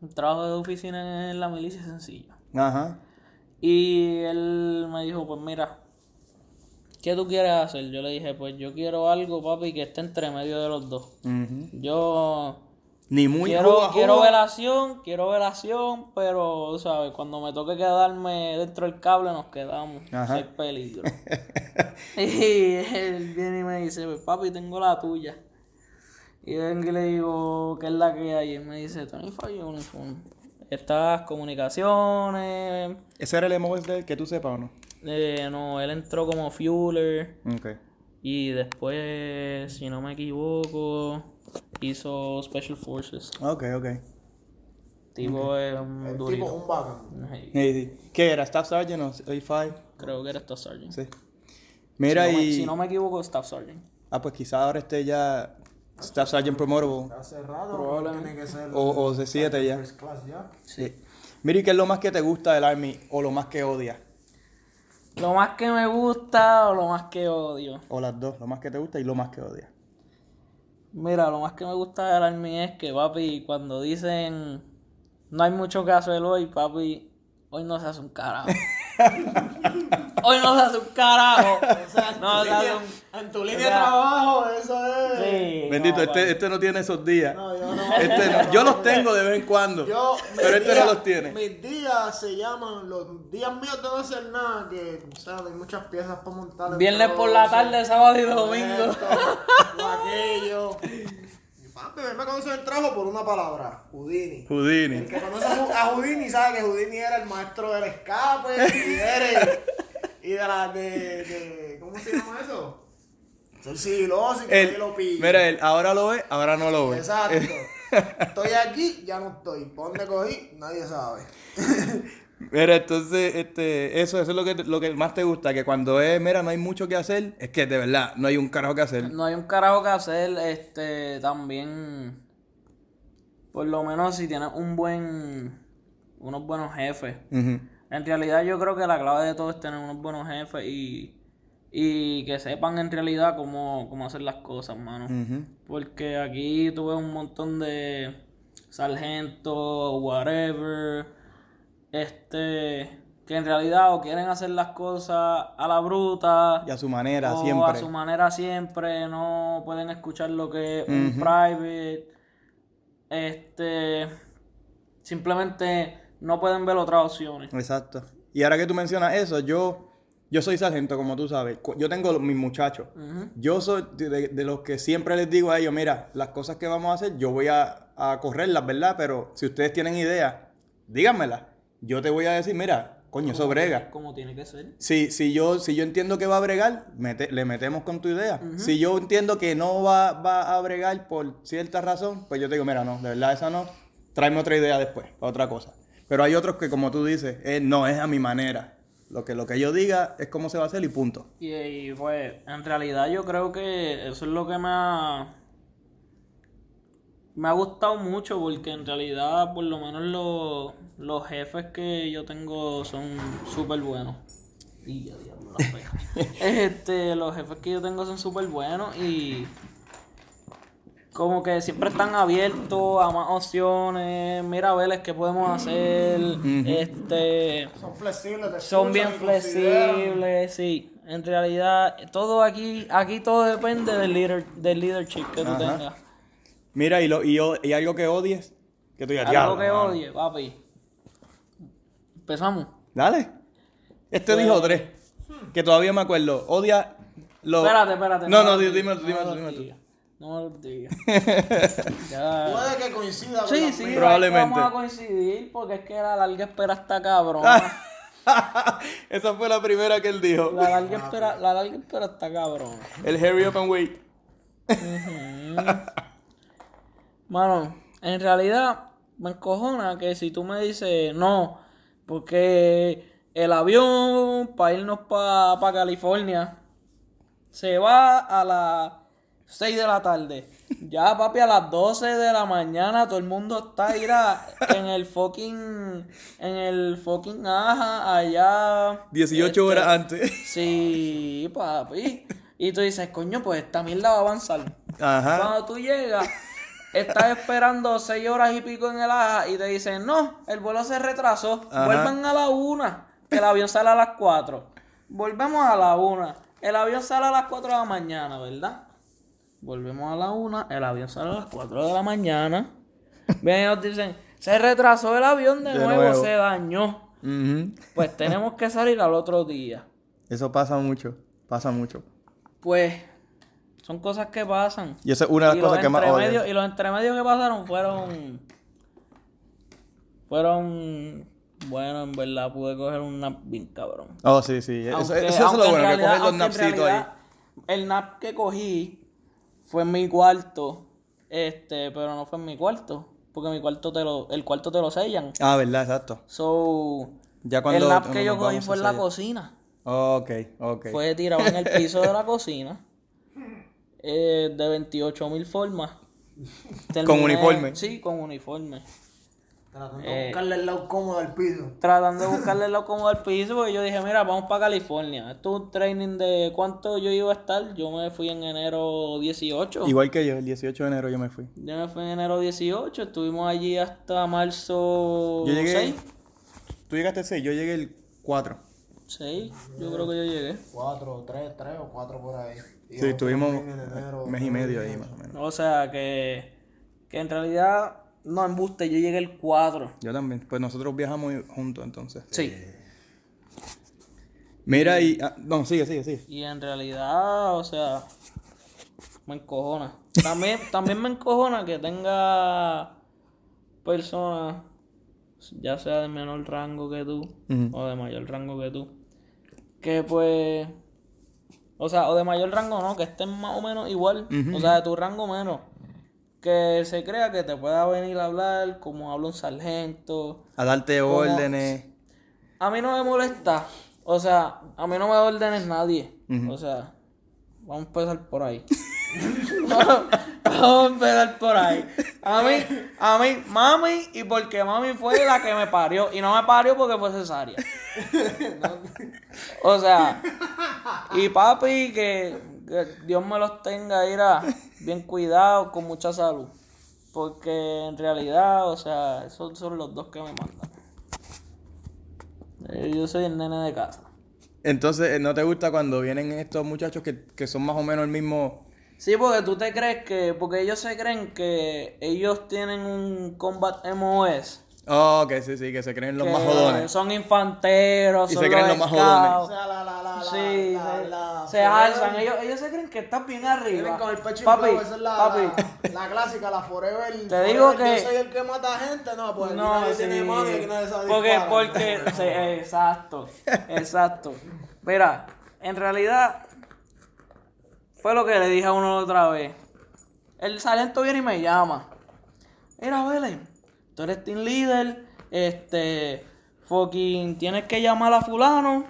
un trabajo de oficina en la milicia sencillo. Ajá. Y él me dijo, pues mira, ¿qué tú quieres hacer? Yo le dije, pues yo quiero algo, papi, que esté entre medio de los dos. Ujú. Yo Ni muy quiero, juga, quiero velación, quiero velación, pero, ¿sabes? Cuando me toque quedarme dentro del cable, nos quedamos. Ajá. Es peligro. y él viene y me dice, pues papi, tengo la tuya. Y vengo y le digo, ¿qué es la que hay? Y él me dice, Tony Fire Uniform. Estas comunicaciones, ¿Ese era el MOS de él, que tú sepas o no? eh, no, él entró como fueler Ok. y después, si no me equivoco, hizo Special Forces. Ok, ok. Tipo es un El durito. tipo un bacán. Sí, Sí, sí. ¿Qué era? ¿Staff Sergeant o A5? Creo que era Staff Sergeant. Sí. Mira si, no me, y... si no me equivoco, Staff Sergeant. Ah, pues quizá ahora esté ya Staff Sergeant Promotable. Hace rato Probablemente. tiene que ser. O, o C7 ya. First class ya. Sí. Mira, ¿y qué es lo más que te gusta del Army o lo más que odias? Lo más que me gusta o lo más que odio. O las dos, lo más que te gusta y lo más que odias. Mira, lo más que me gusta del Army es que, papi, cuando dicen no hay mucho que hacer hoy, papi, hoy no se hace un carajo. hoy no se hace un carajo. O sea, en, no tu se hace línea, un... en tu línea o de trabajo, eso es. Sí, Bendito, no, este, este no tiene esos días. No, yo no. Este no- yo los tengo de vez en cuando. Yo, pero este no los tiene. Mis días se llaman los días míos de no hacer nada, que, o sea, hay muchas piezas para montar. Viernes por la tarde, sábado y domingo. esto, lo aquello. Papi, me conocen el trabajo por una palabra, Houdini. Houdini. El que conoce a Houdini sabe que Houdini era el maestro del escape y, de, y de la de, de- ¿cómo se llama eso? Ser sigiloso y que lo pille. mira, él ahora lo ve, ahora no lo ve. Exacto. Estoy aquí, ya no estoy. ¿Por dónde cogí? Nadie sabe. Mira, entonces, este, eso, eso es lo que, lo que más te gusta, que cuando es, mira, no hay mucho que hacer, es que de verdad, no hay un carajo que hacer. No hay un carajo que hacer, este, también, por lo menos si tienes un buen, unos buenos jefes. En realidad yo creo que la clave de todo es tener unos buenos jefes y, y que sepan en realidad cómo, cómo hacer las cosas, mano. Porque aquí tuve un montón de sargentos, whatever, este, que en realidad o quieren hacer las cosas a la bruta, Y a su manera, o siempre. a su manera siempre, no pueden escuchar lo que es un private, este, simplemente no pueden ver otras opciones. Exacto. Y ahora que tú mencionas eso, yo, yo soy sargento, como tú sabes. Yo tengo los- mis muchachos. Yo soy de, de los que siempre les digo a ellos, mira, las cosas que vamos a hacer, yo voy a, a correrlas, ¿verdad? Pero si ustedes tienen ideas, díganmelas. Yo te voy a decir, mira, coño, eso brega. Como tiene que ser. Si, si, yo, si yo entiendo que va a bregar, mete- le metemos con tu idea. Si yo entiendo que no va, va a bregar por cierta razón, pues yo te digo, mira, no, de verdad esa no, tráeme otra idea después, otra cosa. Pero hay otros que, como tú dices, eh, no, es a mi manera. Lo que, lo que yo diga es cómo se va a hacer y punto. Y, y, pues, en realidad yo creo que eso es lo que ha, me ha gustado mucho porque en realidad por lo menos los, los jefes que yo tengo son súper buenos. Y ya, diablo, la pega. este, los jefes que yo tengo son súper buenos y como que siempre están abiertos a más opciones. Mira, Vélez, ¿qué podemos hacer? Este Son flexibles, te son bien flexibles, sí. En realidad, todo aquí, aquí todo depende del líder, del leadership que tú Ajá. tengas. Mira, y, lo, y, o- y algo que odies, que tú digas, Algo "Diablo, que mano". odie, papi. Empezamos. Dale. Este Pues- dijo tres, que todavía me acuerdo. Odia lo... Espérate, espérate. No, no, di- dime, dime, tú, dime tú. digas, No me lo digas. ya. Puede que coincida con Sí, sí. Probablemente. Vamos a coincidir porque es que la larga espera está cabrón. Esa fue la primera que él dijo. La larga espera, la larga espera está cabrón. El hurry up and wait. Mano, en realidad me encojona que si tú me dices no, porque el avión para irnos para California se va a las 6 de la tarde. Ya, papi, a las 12 de la mañana todo el mundo está ira en el fucking en el fucking aja allá 18 este, horas antes. Sí, papi. Y tú dices, coño, pues esta mierda va a avanzar. Ajá. Cuando tú llegas, estás esperando seis horas y pico en el aja y te dicen, no, el vuelo se retrasó. Ajá. Vuelvan a la una, que el avión sale a las cuatro. Volvemos a la una. El avión sale a las cuatro de la mañana, ¿verdad? Volvemos a la una, el avión sale a las cuatro de la mañana. Vienen y nos dicen, se retrasó el avión de, De nuevo, nuevo. se dañó. Pues tenemos que salir al otro día. Eso pasa mucho. Pasa mucho. Pues son cosas que pasan. Y esa es una de las los, cosas que más odio. y los entremedios que pasaron fueron. Fueron. Bueno, en verdad pude coger un nap bien cabrón. Oh, sí, sí. Eso, Aunque- eso es lo en bueno, que realidad- coges los aunque en napsitos ahí. El nap que cogí fue en mi cuarto. Este, pero no fue en mi cuarto. Porque mi cuarto te lo, el cuarto te lo sellan. Ah, verdad, exacto. So, Ya cuando el nap que yo cogí fue en la cocina. Ok, ok. Fue tirado en el piso de la cocina. Eh, de 28 mil formas. Terminé- uniforme. Sí, con uniforme. Tratando Eh. de buscarle el lado cómodo al piso. Tratando de buscarle lo cómodo al piso, porque yo dije, mira, vamos para California. Esto es un training de cuánto yo iba a estar. Yo me fui en enero 18. Igual que yo, el 18 de enero yo me fui. Yo me fui en enero 18. Estuvimos allí hasta marzo Yo llegué. 6. Tú llegaste el 6, yo llegué el 4. 6, yo creo que yo llegué. Cuatro, tres, tres o cuatro por ahí. Y Sí, en enero, un mes y medio ahí más o menos. O sea que, que en realidad, no embuste, yo llegué el 4. Yo también. Pues nosotros viajamos juntos entonces. Sí. Mira y. ah, no, sigue, sigue, sigue. Y en realidad, o sea, me encojona. También, también me encojona que tenga personas, ya sea de menor rango que tú, o de mayor rango que tú, que pues, o sea, o de mayor rango no, que estén más o menos igual, o sea, de tu rango menos. Que se crea que te pueda venir a hablar como habla un sargento, A darte órdenes. a mí no me molesta. O sea, a mí no me ordenes nadie. Ujú. O sea, vamos a empezar por ahí. vamos a empezar por ahí. A mí, a mí, mami, y porque mami fue la que me parió. Y no me parió porque fue cesárea. O sea, y papi, que, Dios me los tenga, irá bien cuidado, con mucha salud. Porque en realidad, o sea, esos son los dos que me mandan. Eh, Yo soy el nene de casa. Entonces, eh, ¿no te gusta cuando vienen estos muchachos que, que son más o menos el mismo... Sí, porque tú te crees que, porque ellos se creen que ellos tienen un combat MOS. Oh, que sí, sí, que se creen los que más jodones. Son infanteros, Y son se creen los más jodones. O scouts. sea, la, la, la, la, Sí, la, se, la- se forever- alzan. Ellos, ellos se creen que están bien arriba. Vienen con el pecho papi, inflado, esa es la, papi. la, la clásica, la forever. Te forever, digo que- Yo soy el que mata gente, no, pues aquí No, nadie sí. tiene mano y aquí nadie sabe Porque, disparar. porque, sí, exacto, exacto. Mira, en realidad, fue lo que le dije a uno otra vez. El sargento viene y me llama. Mira, Belén, tú eres team leader, este, fucking, tienes que llamar a fulano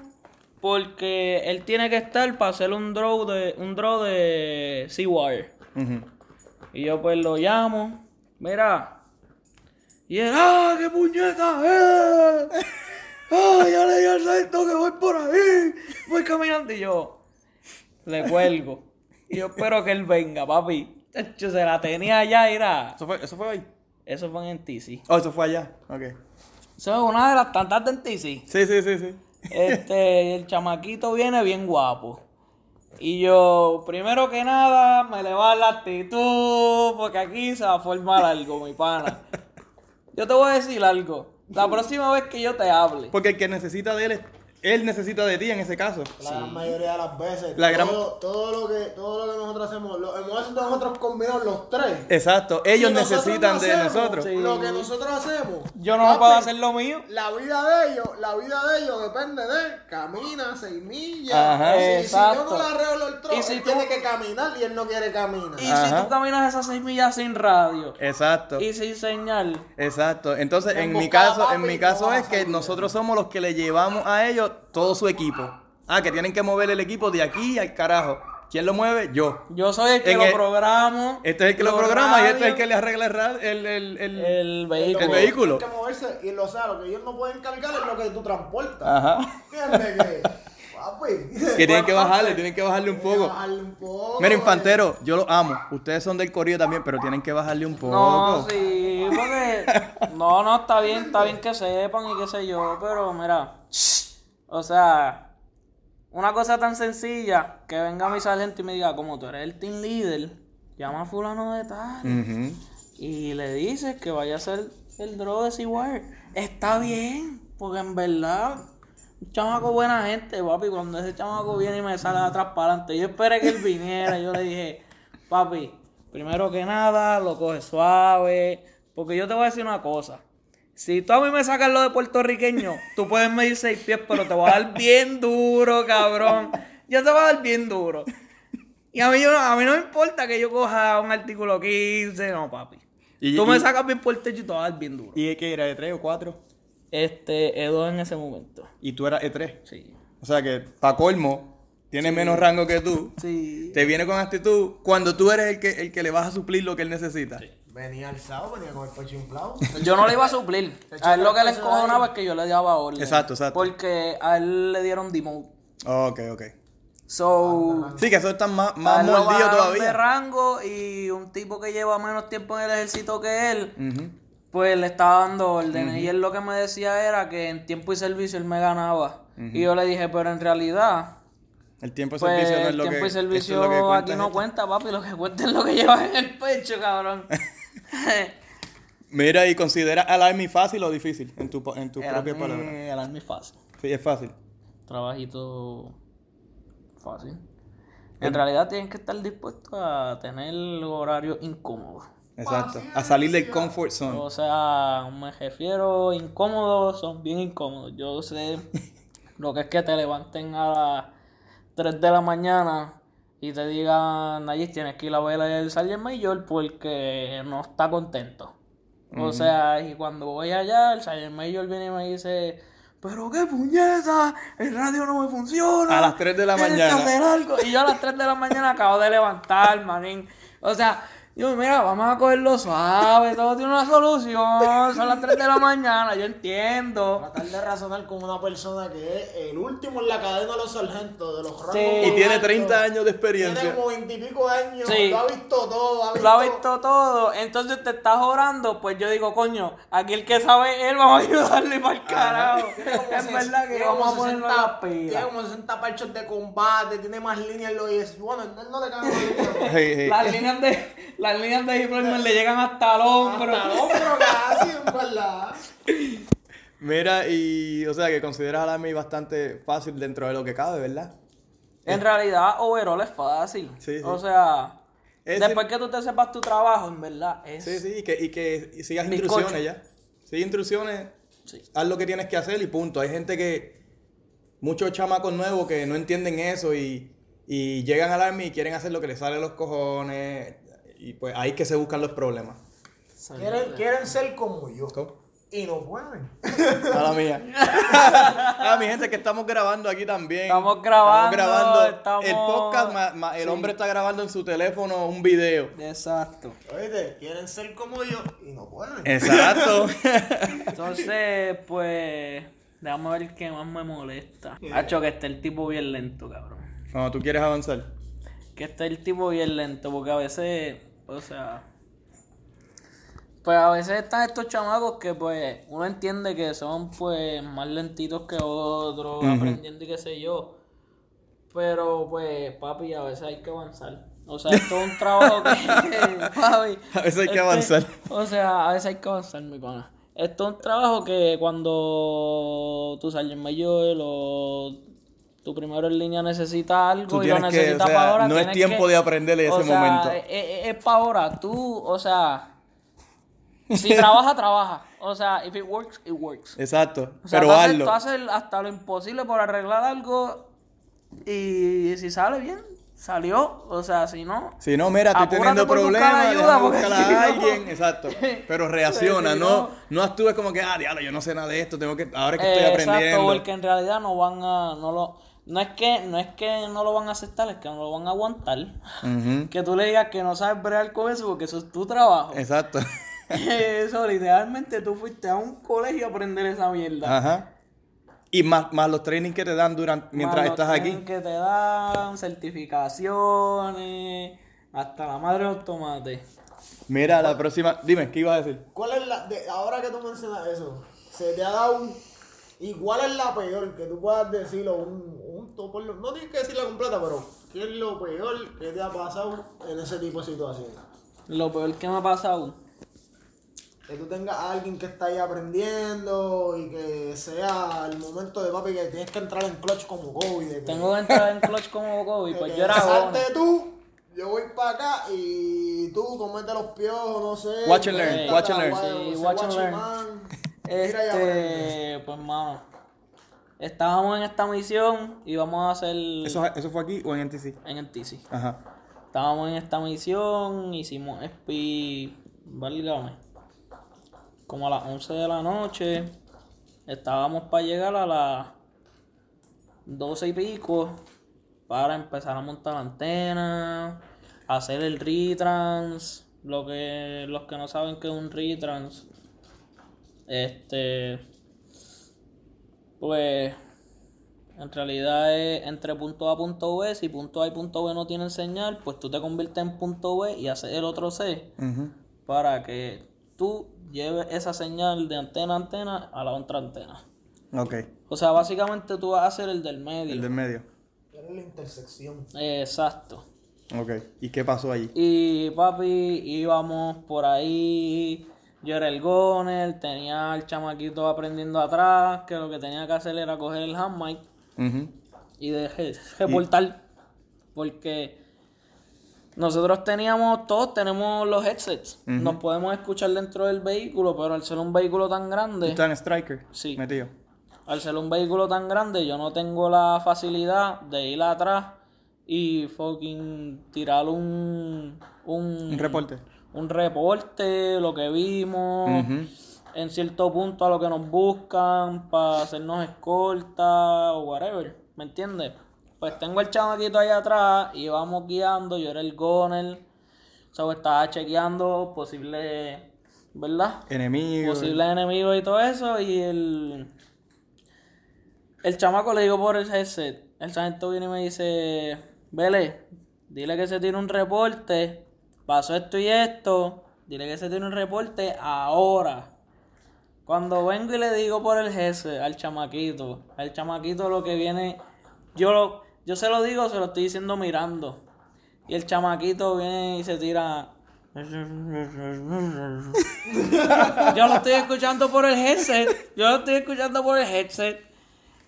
porque él tiene que estar para hacer un draw de, un draw de Seawire. Ujú. Y yo pues lo llamo. Mira. Y él, ¡ah, qué puñeta! ¡Eh! ¡Ah, ya le di al salto que voy por ahí! Voy caminando y yo le cuelgo. Y yo espero que él venga, papi. Chacho, se la tenía allá, era. ¿Eso fue, ¿Eso fue ahí? Eso fue en TC. Oh, eso fue allá. Ok. Eso es una de las tantas de TC. Sí, sí, sí, sí. Este, el chamaquito viene bien guapo. Y yo, primero que nada, me le va la actitud, porque aquí se va a formar algo, mi pana. Yo te voy a decir algo. La próxima vez que yo te hable, Porque el que necesita de él es... Él necesita de ti en ese caso. La gran mayoría de las veces. La gran- todo, todo lo que, todo lo que nosotros hacemos, emociones de nosotros combinados los tres. Exacto. Ellos Si nosotros necesitan no de hacemos nosotros. Sí. Lo que nosotros hacemos. yo no papi, puedo hacer lo mío. La vida de ellos, la vida de ellos depende de camina seis millas. Ajá. Si, si yo Exacto. no le arreglo el tronco, Y si él tú- tiene que caminar y él no quiere caminar. Y si tú caminas esas seis millas sin radio Exacto. y sin señal, Exacto. Entonces, en mi caso, en mi caso es que nosotros somos los que le llevamos a ellos todo su equipo. Ah, que tienen que mover el equipo de aquí al carajo. ¿Quién lo mueve? Yo. yo soy el que En lo el- programo. Este es el que lo programa y este es el que le arregla el, el, el, el- el vehículo. el vehículo. Tienen que moverse y lo, o sea, lo que ellos no pueden cargar es lo que tú transportas. Ajá. ¿Entiendes? Que, papi. Que tienen que Pues, bajarle, tienen que bajarle un poco. bajarle un poco, Mira, eh. infantero, yo los amo. Ustedes son del corrido también, pero tienen que bajarle un poco. No, sí, porque. No, no, está bien, está bien que sepan y qué sé yo, pero mira. O sea, una cosa tan sencilla que venga mi sargento y me diga, como tú eres el team leader, llama a fulano de tal y le dices que vaya a hacer el draw de Seawire. Está bien, porque en verdad, un chamaco buena gente, papi. Cuando ese chamaco viene y me sale atrás para adelante, yo esperé que él viniera. Yo le dije, papi, primero que nada, lo coge suave. Porque yo te voy a decir una cosa. Si tú a mí me sacas lo de puertorriqueño, tú puedes medir seis pies, pero te voy a dar bien duro, cabrón. Yo te voy a dar bien duro. Y a mí, yo- a mí no me importa que yo coja un artículo 15, no, papi. Y- Tú y- me sacas bien por el techo y te vas a dar bien duro. ¿Y qué era? ¿De 3 o 4? Este, Edo en ese momento. Y tú eras E3. Sí. O sea que, pa' colmo, tiene menos rango que tú. Sí. Te viene con actitud cuando tú eres el que, el que le vas a suplir lo que él necesita. Venía alzado, venía con el pecho inflado. Yo no le iba a suplir. A él lo que le encojonaba es que yo le daba orden. Exacto, exacto. Porque a él le dieron demote. Ok, ok. So, Sí, que eso está más, más mordido bajaron de todavía. rango y un tipo que lleva menos tiempo en el ejército que él, pues le estaba dando órdenes. Y él lo que me decía era que en tiempo y servicio él me ganaba. Y yo le dije, pero en realidad, El tiempo de pues servicio no es el lo que tiempo y es servicio lo que cuenta aquí no esto. cuenta, papi. Lo que cuenta es lo que llevas en el pecho, cabrón. Mira, y considera al Army fácil o difícil en tu, en tus El propias army- palabras. El army fácil. Sí, es fácil. Trabajito fácil. En realidad tienes que estar dispuesto a tener horario incómodo. Exacto. A salir del comfort zone. O sea, me refiero incómodos, son bien incómodos. Yo sé lo que es que te levanten a las 3 de la mañana y te digan, allí tienes que ir a ver el Sergeant Mayor porque no está contento. O sea, y cuando voy allá, el Sergeant Mayor viene y me dice, pero qué puñeta, el radio no me funciona. A las 3 de la mañana. que hacer algo. Y yo a las 3 de la mañana acabo de levantar, manín. O sea, Digo, mira, vamos a cogerlo suave, todo tiene una solución, son las 3 de la mañana, yo entiendo. Tratar de razonar con una persona que es el último en la cadena de los sargentos, de los rangos. Sí. Y tiene altos. 30 años de experiencia. Tiene como 20 y pico años, Sí. lo ha visto todo, ha visto... Lo ha visto todo, entonces te estás orando, pues yo digo, coño, aquí el que sabe él, vamos a ayudarle para el carajo. Es verdad que vamos como a ponernos 60 las Tiene como 60 parchos de combate, tiene más líneas en los IS. Bueno, él no le sí. Las líneas de, las líneas de le llegan hasta el hombro. Hasta el hombro casi, en verdad. Mira, y o sea que consideras al Army bastante fácil dentro de lo que cabe, ¿verdad? En realidad, overall es fácil. Sí, sí. O sea, Es después que tú te sepas tu trabajo, en verdad, es... Sí, sí, y que, y que sigas Bizcocho. instrucciones ya. Sigue instrucciones, Sí. haz lo que tienes que hacer y punto. Hay gente que, muchos chamacos nuevos que no entienden eso y, y llegan al Army y quieren hacer lo que les sale de los cojones. Y pues ahí es que se buscan los problemas. Quieren, quieren ser como yo. ¿Cómo? Y no pueden. A la mía. ah, mi gente, que estamos grabando aquí también. Estamos grabando, Estamos grabando estamos- el podcast, ma- ma- el Sí. hombre está grabando en su teléfono un video. Exacto. Oíste, quieren ser como yo y no pueden. Exacto. Entonces, pues, déjame ver qué más me molesta. Hacho, que esté el tipo bien lento, cabrón. Cuando tú quieres avanzar. Que esté el tipo bien lento, porque a veces, o sea, pues a veces están estos chamacos que pues uno entiende que son pues más lentitos que otros, aprendiendo y qué sé yo. Pero pues, papi, a veces hay que avanzar. O sea, esto es un trabajo que, papi, A veces hay que este, avanzar. O sea, a veces hay que avanzar, mi pana. Esto es un trabajo que cuando tu sargent mayor o tu primero en línea necesita algo y lo tienes que, necesita o sea, para ahora. no es tiempo que- de aprenderle ese o sea, momento. Es, es- para ahora. Tú, o sea, si trabaja, trabaja. O sea, if it works, it works. Exacto. O sea, Pero tú haces, hazlo. tú haces hasta lo imposible por arreglar algo y si sale bien, salió. O sea, si no, Si no, mira, estoy teniendo problemas, ayuda, porque si a no- alguien, exacto. Pero reacciona, si no, no- no actúes como que, ah, diablo, yo no sé nada de esto, tengo que, ahora es que estoy Eh, Exacto, aprendiendo. porque en realidad no van a, no lo, no es que, no es que no lo van a aceptar, es que no lo van a aguantar. Que tú le digas que no sabes bregar con eso porque eso es tu trabajo. Exacto. Eso, literalmente tú fuiste a un colegio a aprender esa mierda. Ajá. Y más, más los trainings que te dan durante, mientras Más los estás trainings aquí. Que te dan certificaciones, hasta la madre del tomate. Mira, la próxima, dime, ¿qué ibas a decir? ¿Cuál es la. De, ahora que tú mencionas eso, se te ha dado un. Igual es la peor que tú puedas decirlo, un, un to- por lo- No tienes que decirla completa, pero ¿qué es lo peor que te ha pasado en ese tipo de situaciones? Lo peor que me ha pasado. Que tú tengas a alguien que está ahí aprendiendo y que sea el momento de papi que tienes que entrar en clutch como Kobe. De que, Tengo que entrar en clutch como Kobe, pues que yo era salte joven. tú, yo voy para acá y tú comete los piojos, no sé. Watch and pues, learn, tata, watch and learn. Sí, watch and learn. Este, pues mano. Estábamos en esta misión y vamos a hacer ¿Eso, ¿Eso fue aquí o en NTC? en el TC. Ajá. Estábamos en esta misión, hicimos SP, válgame, como a las 11 de la noche. Estábamos para llegar a las 12 y pico para empezar a montar la antena, hacer el retrans, lo que los que no saben que es un retrans. Este pues en realidad es entre punto A y punto B. Si punto A y punto B no tienen señal, pues tú te conviertes en punto B y haces el otro C para que tú lleves esa señal de antena a antena a la otra antena. Ok, O sea, básicamente tú vas a hacer el del medio. el del medio. Era la intersección. Exacto. Ok, ¿y qué pasó allí? Y papi, íbamos por ahí. Yo era el goner, tenía al chamaquito aprendiendo atrás, que lo que tenía que hacer era coger el hand mic Ujú. y de re- reportar. Porque nosotros teníamos, todos tenemos los headsets. Nos podemos escuchar dentro del vehículo, pero al ser un vehículo tan ¿Tú grande, en Striker? Sí. Metido. al ser un vehículo tan grande, yo no tengo la facilidad de ir atrás y fucking tirar un, un, Un reporte. Un reporte, lo que vimos, en cierto punto a lo que nos buscan para hacernos escolta o whatever, ¿me entiendes? Pues tengo el chamaquito ahí atrás y vamos guiando, yo era el goner. So, estaba chequeando posibles, ¿verdad? Enemigo. Posibles enemigos y todo eso. Y el. El chamaco le digo por el headset. El sargento viene y me dice: Vele, dile que se tiene un reporte. Pasó esto y esto. Dile que se tiene un reporte ahora. Cuando vengo y le digo por el jefe al chamaquito, al chamaquito lo que viene, yo lo, yo se lo digo, se lo estoy diciendo mirando. Y el chamaquito viene y se tira. yo lo estoy escuchando por el headset. Yo lo estoy escuchando por el headset.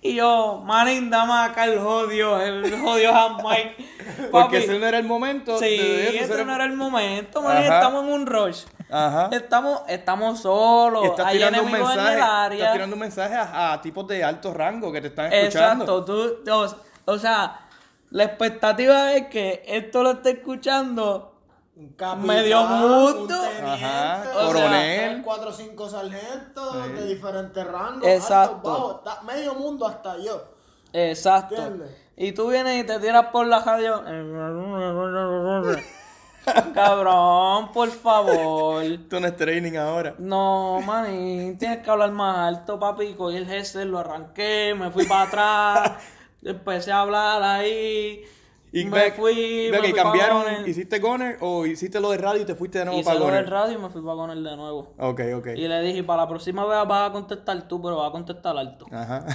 Y yo, manín, dame acá el jodio, el jodio Mike. Porque ese no era el momento. Sí, ese era- no era el momento, manín. Ajá. Estamos en un rush. Ajá. Estamos, estamos solos. Estás Hay tirando un enemigos en mensaje. el área. Estás tirando un mensaje a, a tipos de alto rango que te están escuchando. Exacto, tú, o, o sea, la expectativa es que esto lo esté escuchando Un capitán, Medio mundo. un teniente, Ajá, o sea, coronel. tres, cuatro, cinco sargentos de diferentes rangos. Exacto. altos, bajos, está- medio mundo hasta yo. Exacto. ¿Entiendes? Y tú vienes y te tiras por la radio. Cabrón, por favor. Esto no es training ahora. No, maní, tienes que hablar más alto, papi. Cogí el headset, lo arranqué, me fui para atrás, empecé a hablar ahí. Y me fui. ve me que fui cambiaron, Goner. ¿hiciste Goner o hiciste lo de radio y te fuiste de nuevo Hice para lo del Goner? radio y me fui para Goner de nuevo. Ok, ok. Y le dije, para la próxima vez vas a contestar tú, pero vas a contestar alto. Ajá.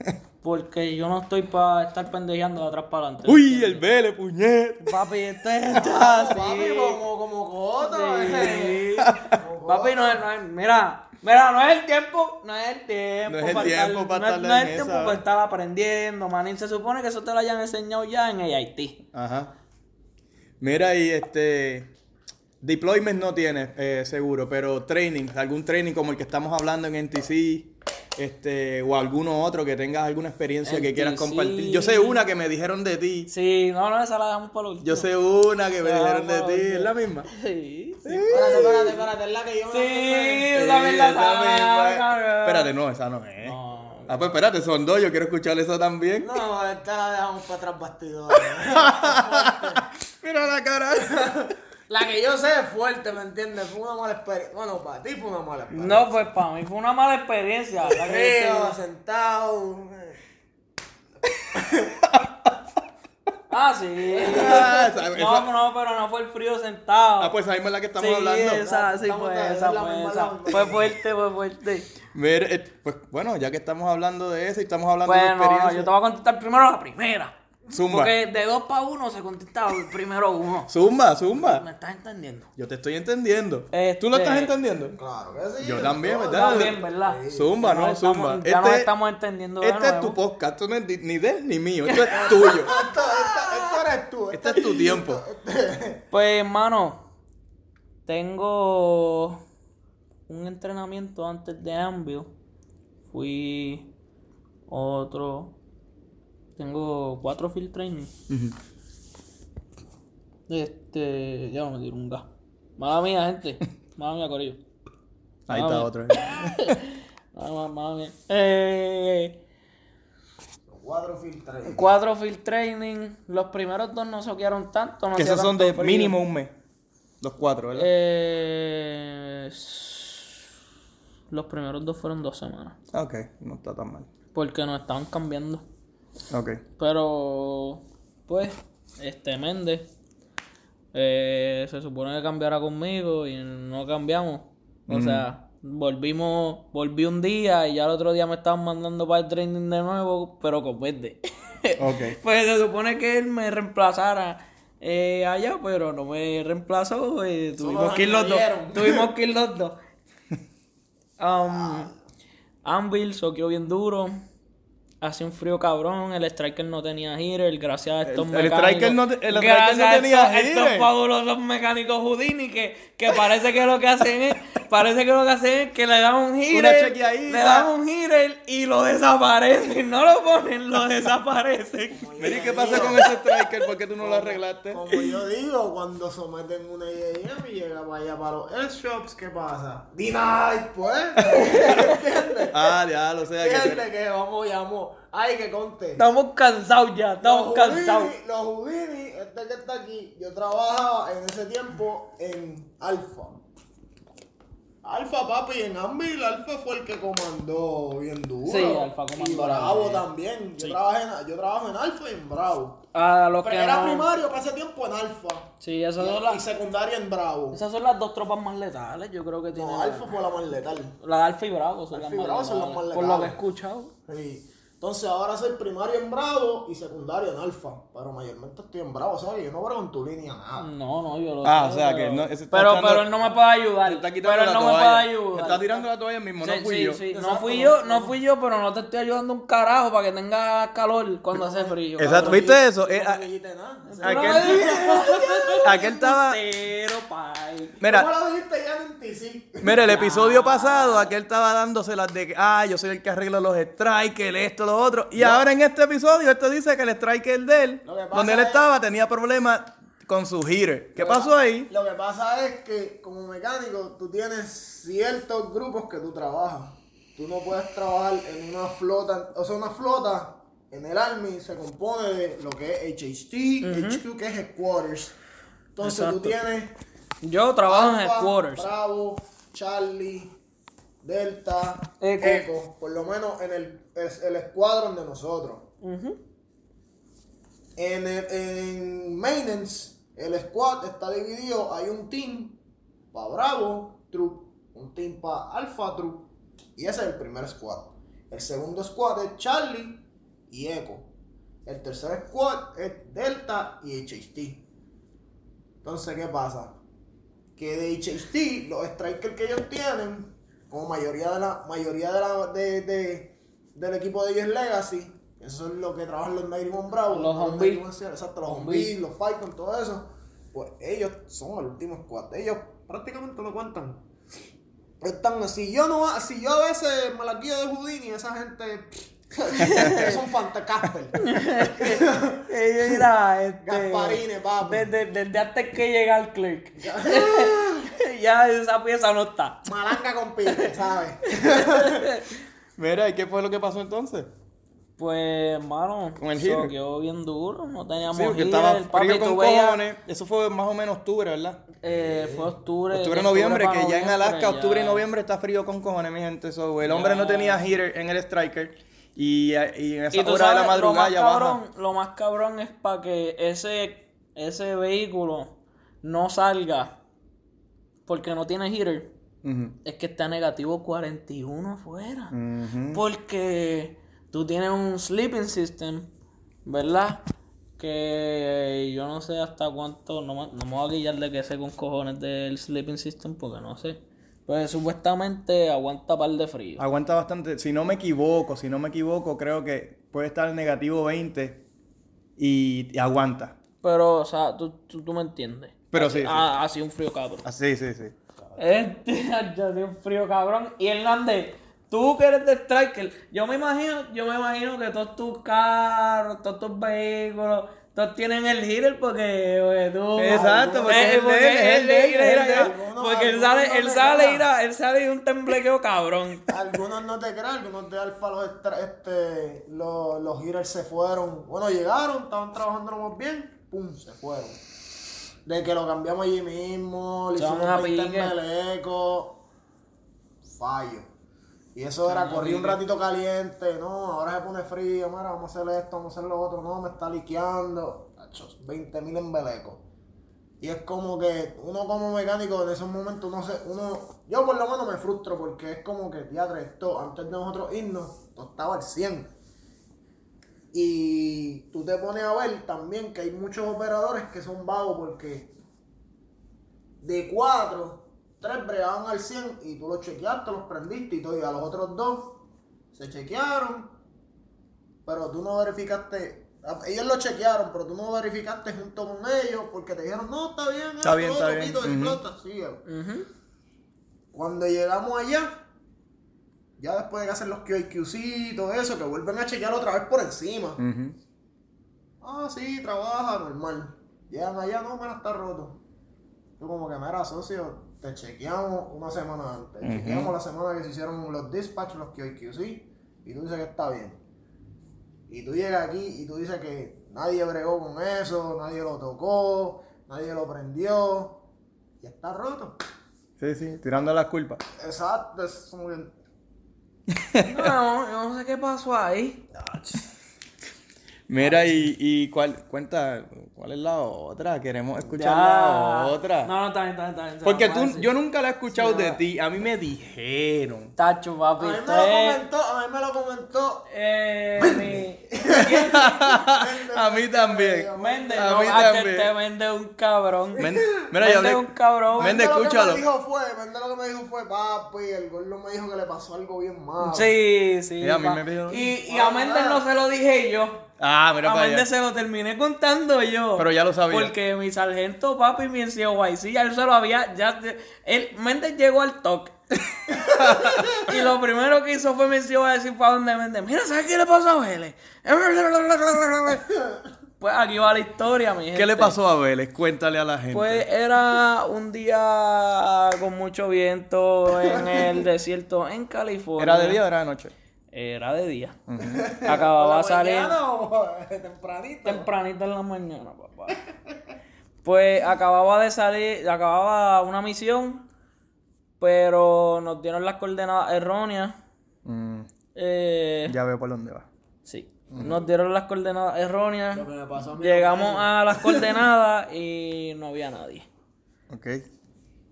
Porque yo no estoy para estar pendejeando de atrás para adelante. Uy, el vele, puñet. Papi, esto es así. Papi, como, como cota. Sí. Papi, no es, no es, mira, mira, no es el tiempo, no es el tiempo. No es el para tiempo para no es- estar no es el tiempo para estar aprendiendo, manín. Se supone que eso te lo hayan enseñado ya en AIT. Ajá. Mira, y este. Deployment no tienes, eh, seguro, pero training, algún training como el que estamos hablando en NTC, este, o alguno otro que tengas alguna experiencia que quieras compartir. Yo sé una que me dijeron de ti. Sí, no, no, esa la dejamos para lo último. Yo sé una que me dijeron de ti. ¿Es la misma? Sí, sí. Espérate, espérate, espérate, es la que yo me Sí, esa es la esa misma. Espérate, no, esa no es. No. Ah, pues espérate, son dos, yo quiero escuchar eso también. No, esta la dejamos para atrás bastidores. Mira la cara. la que yo sé es fuerte, ¿me entiendes? Fue una mala experiencia. Bueno, para ti fue una mala experiencia. No, pues para mí fue una mala experiencia. la que Frío, yo sentado. Ah, sí. Ah, esa- no, esa- no, pero no fue el frío sentado. Ah, pues ahí es la que estamos sí, hablando. esa, sí Estamos fue, de- esa es la fue, misma, esa. Fue fuerte, fue fuerte. Mira, eh, pues bueno, ya que estamos hablando de eso y estamos hablando de Bueno, experiencia. yo te voy a contestar primero la primera. Zumba. Porque de dos para uno se contesta primero uno. Zumba, zumba. ¿Me estás entendiendo? Yo te estoy entendiendo. Este- ¿Tú lo estás entendiendo? Claro que sí. Yo también. ¿verdad? También, ¿verdad? Zumba, Ya no, estamos- zumba. Ya nos Este- estamos entendiendo de Este es tu podcast, esto no es ni de él ni mío, esto es tuyo. Esto, esto, esto eres tú. Este es tu tiempo. Pues, hermano, tengo un entrenamiento antes de Anvil. Fui otro. Tengo cuatro field training. Este. Ya no me tiro un gas. Mala mía, gente. Mala mía, Corillo. Ahí Ah, está bien. otro. Mala, mala mía. Eh, Cuatro filtros. cuatro field training. Los primeros dos no soquearon tanto. No Que esos son de frío. mínimo un mes. Los cuatro, ¿verdad? Eh, los primeros dos fueron dos semanas. Ok, no está tan mal. Porque nos estaban cambiando. Ok. Pero, pues, este Méndez eh, se supone que cambiará conmigo y no cambiamos. O sea, volvimos, volví un día y ya el otro día me estaban mandando para el training de nuevo, pero con verde. Ok. pues se supone que él me reemplazara eh, allá, pero no me reemplazó. eh, tuvimos que ir los dos. Tuvimos que ir los dos. Um, Anvil soqueó bien duro. Hacía un frío cabrón. El striker no tenía heater. Gracias a estos El- el mecánicos. striker no te- el striker gracias no a tenía estos, estos fabulosos mecánicos Houdini que, que parece que lo que hacen es. Parece que lo que hacen es que le dan un heater. Le dan un heater y lo desaparecen. No lo ponen, lo desaparecen. Mira, ¿y qué pasa con ese striker? ¿Por qué tú no lo arreglaste? Como yo digo, cuando someten una IAM y llega para allá para los airshops, ¿qué pasa? Denied, pues. ¿Entiendes? Ah, ya lo sé. que ¿Entiendes? Que vamos, llamo, Ay que conte. Estamos cansados ya, estamos Los cansados. Houdini- Los Houdini, este que está aquí, yo trabajaba en ese tiempo en Alfa. Alfa, papi, en Anvil, Alfa fue el que comandó bien duro. Sí, Alfa comandó Y Bravo bien. también. Yo, Sí. trabajé en, yo trabajo en Alfa y en Bravo. A los Pero que era no- primario para ese tiempo en Alfa. Sí, esas son, Y, y las, secundaria en Bravo. esas son las dos tropas más letales, yo creo que tiene. No, Alfa fue la más letal. La Alfa y Bravo son Alfa las y más Bravo son las letales, más Por lo que he letales. escuchado. Sí. Entonces ahora soy primario en Bravo y secundario en Alfa. Pero mayormente estoy en Bravo, ¿sabes? Yo no brego en tu línea nada. No, no, yo lo Ah, sé, o sea, pero- que no- ese está pero, echando- pero él no me puede ayudar. Está quitando pero él la no me toalla. puede ayudar. Está tirando la toalla mismo, no Sí, fui sí, yo. sí. No Exacto, fui no, yo, no. fui yo, pero no te estoy ayudando un carajo para que tenga calor cuando hace frío. Exacto, cabrón. ¿viste eso? Eh, No a- me dijiste nada. Aquel, aquel estaba... Pai. Mira, ¿Cómo lo dijiste ya en TC? Mira, el episodio pasado, aquel estaba dándose las de que, ah, yo soy el que arregla los strikers, esto, lo otro. Y ahora en este episodio, este dice que el striker de él, donde él es- estaba, tenía problemas con su hitter. ¿Qué pasó ahí? Lo que pasa es que como mecánico tú tienes ciertos grupos que tú trabajas. Tú no puedes trabajar en una flota, o sea, una flota en el Army se compone de lo que es HHT, HQ, que es Headquarters. Entonces tú tienes Yo trabajo en Alpha, headquarters. Bravo, Charlie, Delta, Echo. Echo. Por lo menos en el, es el escuadrón de nosotros. En, el, en Maintenance, el squad está dividido. Hay un team para Bravo Troop, un team para Alpha Troop. Y ese es el primer squad. El segundo squad es Charlie y Echo. El tercer squad es Delta y HHT. Entonces, ¿qué pasa? Que de HHT, los strikers que ellos tienen, como mayoría de la mayoría de la, de, de- del equipo de ellos es Legacy, eso es lo que trabajan los 91 Bravo, Los no Humvee. 91 Sierra, exacto, los. Humvee, los Falcon, todo eso, pues ellos son el último squad, ellos prácticamente no cuentan. Están, si yo no, si yo a veces me la guío de Houdini, esa gente es un fantacasper. Ey, mira, este. Gasparine, papi. Desde, desde antes que llega el click. ya esa pieza no está. Malanga con pique, ¿sabes? Mira, ¿y qué fue lo que pasó entonces? Pues, hermano, Con el heater. quedó bien duro. No teníamos Sí, porque estaba papi, frío con cojones. Eso fue más o menos octubre, ¿verdad? eh, fue octubre. Octubre, noviembre, que ya en Alaska, ya. octubre y noviembre está frío con cojones, mi gente. So, el hombre no tenía heater en el striker. Y, y en esa Y hora de la madrugada ya cabrón, baja. lo más cabrón es para que ese, ese vehículo no salga porque no tiene heater. Es que está negativo 41 afuera. Ujú. Porque tú tienes un sleeping system, ¿verdad? Que yo no sé hasta cuánto, no, me- no me voy a guiar de que sé con cojones del sleeping system porque no sé. Pues supuestamente aguanta par de frío. Aguanta bastante. Si no me equivoco, si no me equivoco, creo que puede estar en negativo 20 y, y aguanta. Pero, o sea, tú, tú, tú me entiendes. Pero sí, sí. Ah, así un frío cabrón. Ah, sí, sí, sí. Este, ya hace un frío cabrón. Y Hernández, tú que eres de Striker, yo me imagino, yo me imagino que todos tus carros, todos tus vehículos, todos tienen el heater porque oye, tú. Exacto, porque él, él, él. Porque él sale, él Algunos sale, no mira, él sale de un temblequeo cabrón. Algunos no te crean, algunos de Alfa los, este, los, los hitters se fueron. Bueno, llegaron, estaban trabajando bien, pum, se fueron. De que lo cambiamos allí mismo, le hicimos a 20 pique. meleco, fallo. Y eso era, corrí un ratito caliente, no, ahora se pone frío, mira, vamos a hacer esto, vamos a hacer lo otro, no, me está liqueando, 20 mil embelecos. Y es como que uno como mecánico en esos momentos, no sé, uno, yo por lo menos me frustro porque es como que, teatro, esto, antes de nosotros irnos, estaba al 100. Y tú te pones a ver también que hay muchos operadores que son vagos porque de cuatro, tres bregaban al 100 y tú los chequeaste, los prendiste y todo, y a los otros dos se chequearon, pero tú no verificaste, ellos lo chequearon, pero tú no verificaste junto con ellos porque te dijeron, no, está bien, Está bien, está bien, flota, sigue. Ujú. Cuando llegamos allá, ya después de que hacen los QAQC y todo eso, que vuelven a chequear otra vez por encima. Ah, sí, trabaja, normal. Llegan allá, no, mira, está roto. Yo como que, mira, socio, te chequeamos una semana antes. Chequeamos la semana que se hicieron los dispatch, los QAQC, y tú dices que está bien. Y tú llegas aquí y tú dices que nadie bregó con eso, nadie lo tocó, nadie lo prendió. Y está roto. Sí, sí, tirando las culpas. Exacto, es muy bien. No, yo no sé qué pasó ahí. Mira, y, y cuál, cuenta, ¿cuál es la otra? Queremos escuchar Ya. la otra. No, no, está bien, está bien, está bien. se Porque tú, decir. yo nunca la he escuchado Sí, de ti, a mí me dijeron. Tacho, A papi. mí me lo comentó, a mí me lo comentó. Eh, mi... a mí también. Méndez, A no, mí ah, que también. te vende un cabrón. Men- Méndez mira, hablé- es un cabrón. Méndez, Méndez lo que escúchalo. me dijo fue, Méndez lo que me dijo fue, papi, el gordo me dijo que le pasó algo bien malo. Sí, sí. Y a mí me dijo- Y, y a Méndez no se lo dije yo. Ah, mira para allá. se lo terminé contando yo. Pero ya lo sabía. Porque mi sargento, papi, mi NCOYC, ya él se lo había. Ya, él, Méndez llegó al toque. y lo primero que hizo fue mi NCOYC para donde Méndez. Mira, ¿sabes qué le pasó a Vélez? pues aquí va la historia, mi gente. ¿Qué le pasó a Vélez? Cuéntale a la gente. Pues era un día con mucho viento en el desierto en California. ¿Era de día o era de noche? Era de día. Acababa de salir ¿Mañana o tempranito? tempranito en la mañana, papá. Pues acababa de salir, acababa una misión, pero nos dieron las coordenadas erróneas. Mm, Eh, ya veo por dónde va. sí, nos dieron las coordenadas erróneas. Lo que me pasó a Llegamos a las coordenadas y no había nadie. Ok.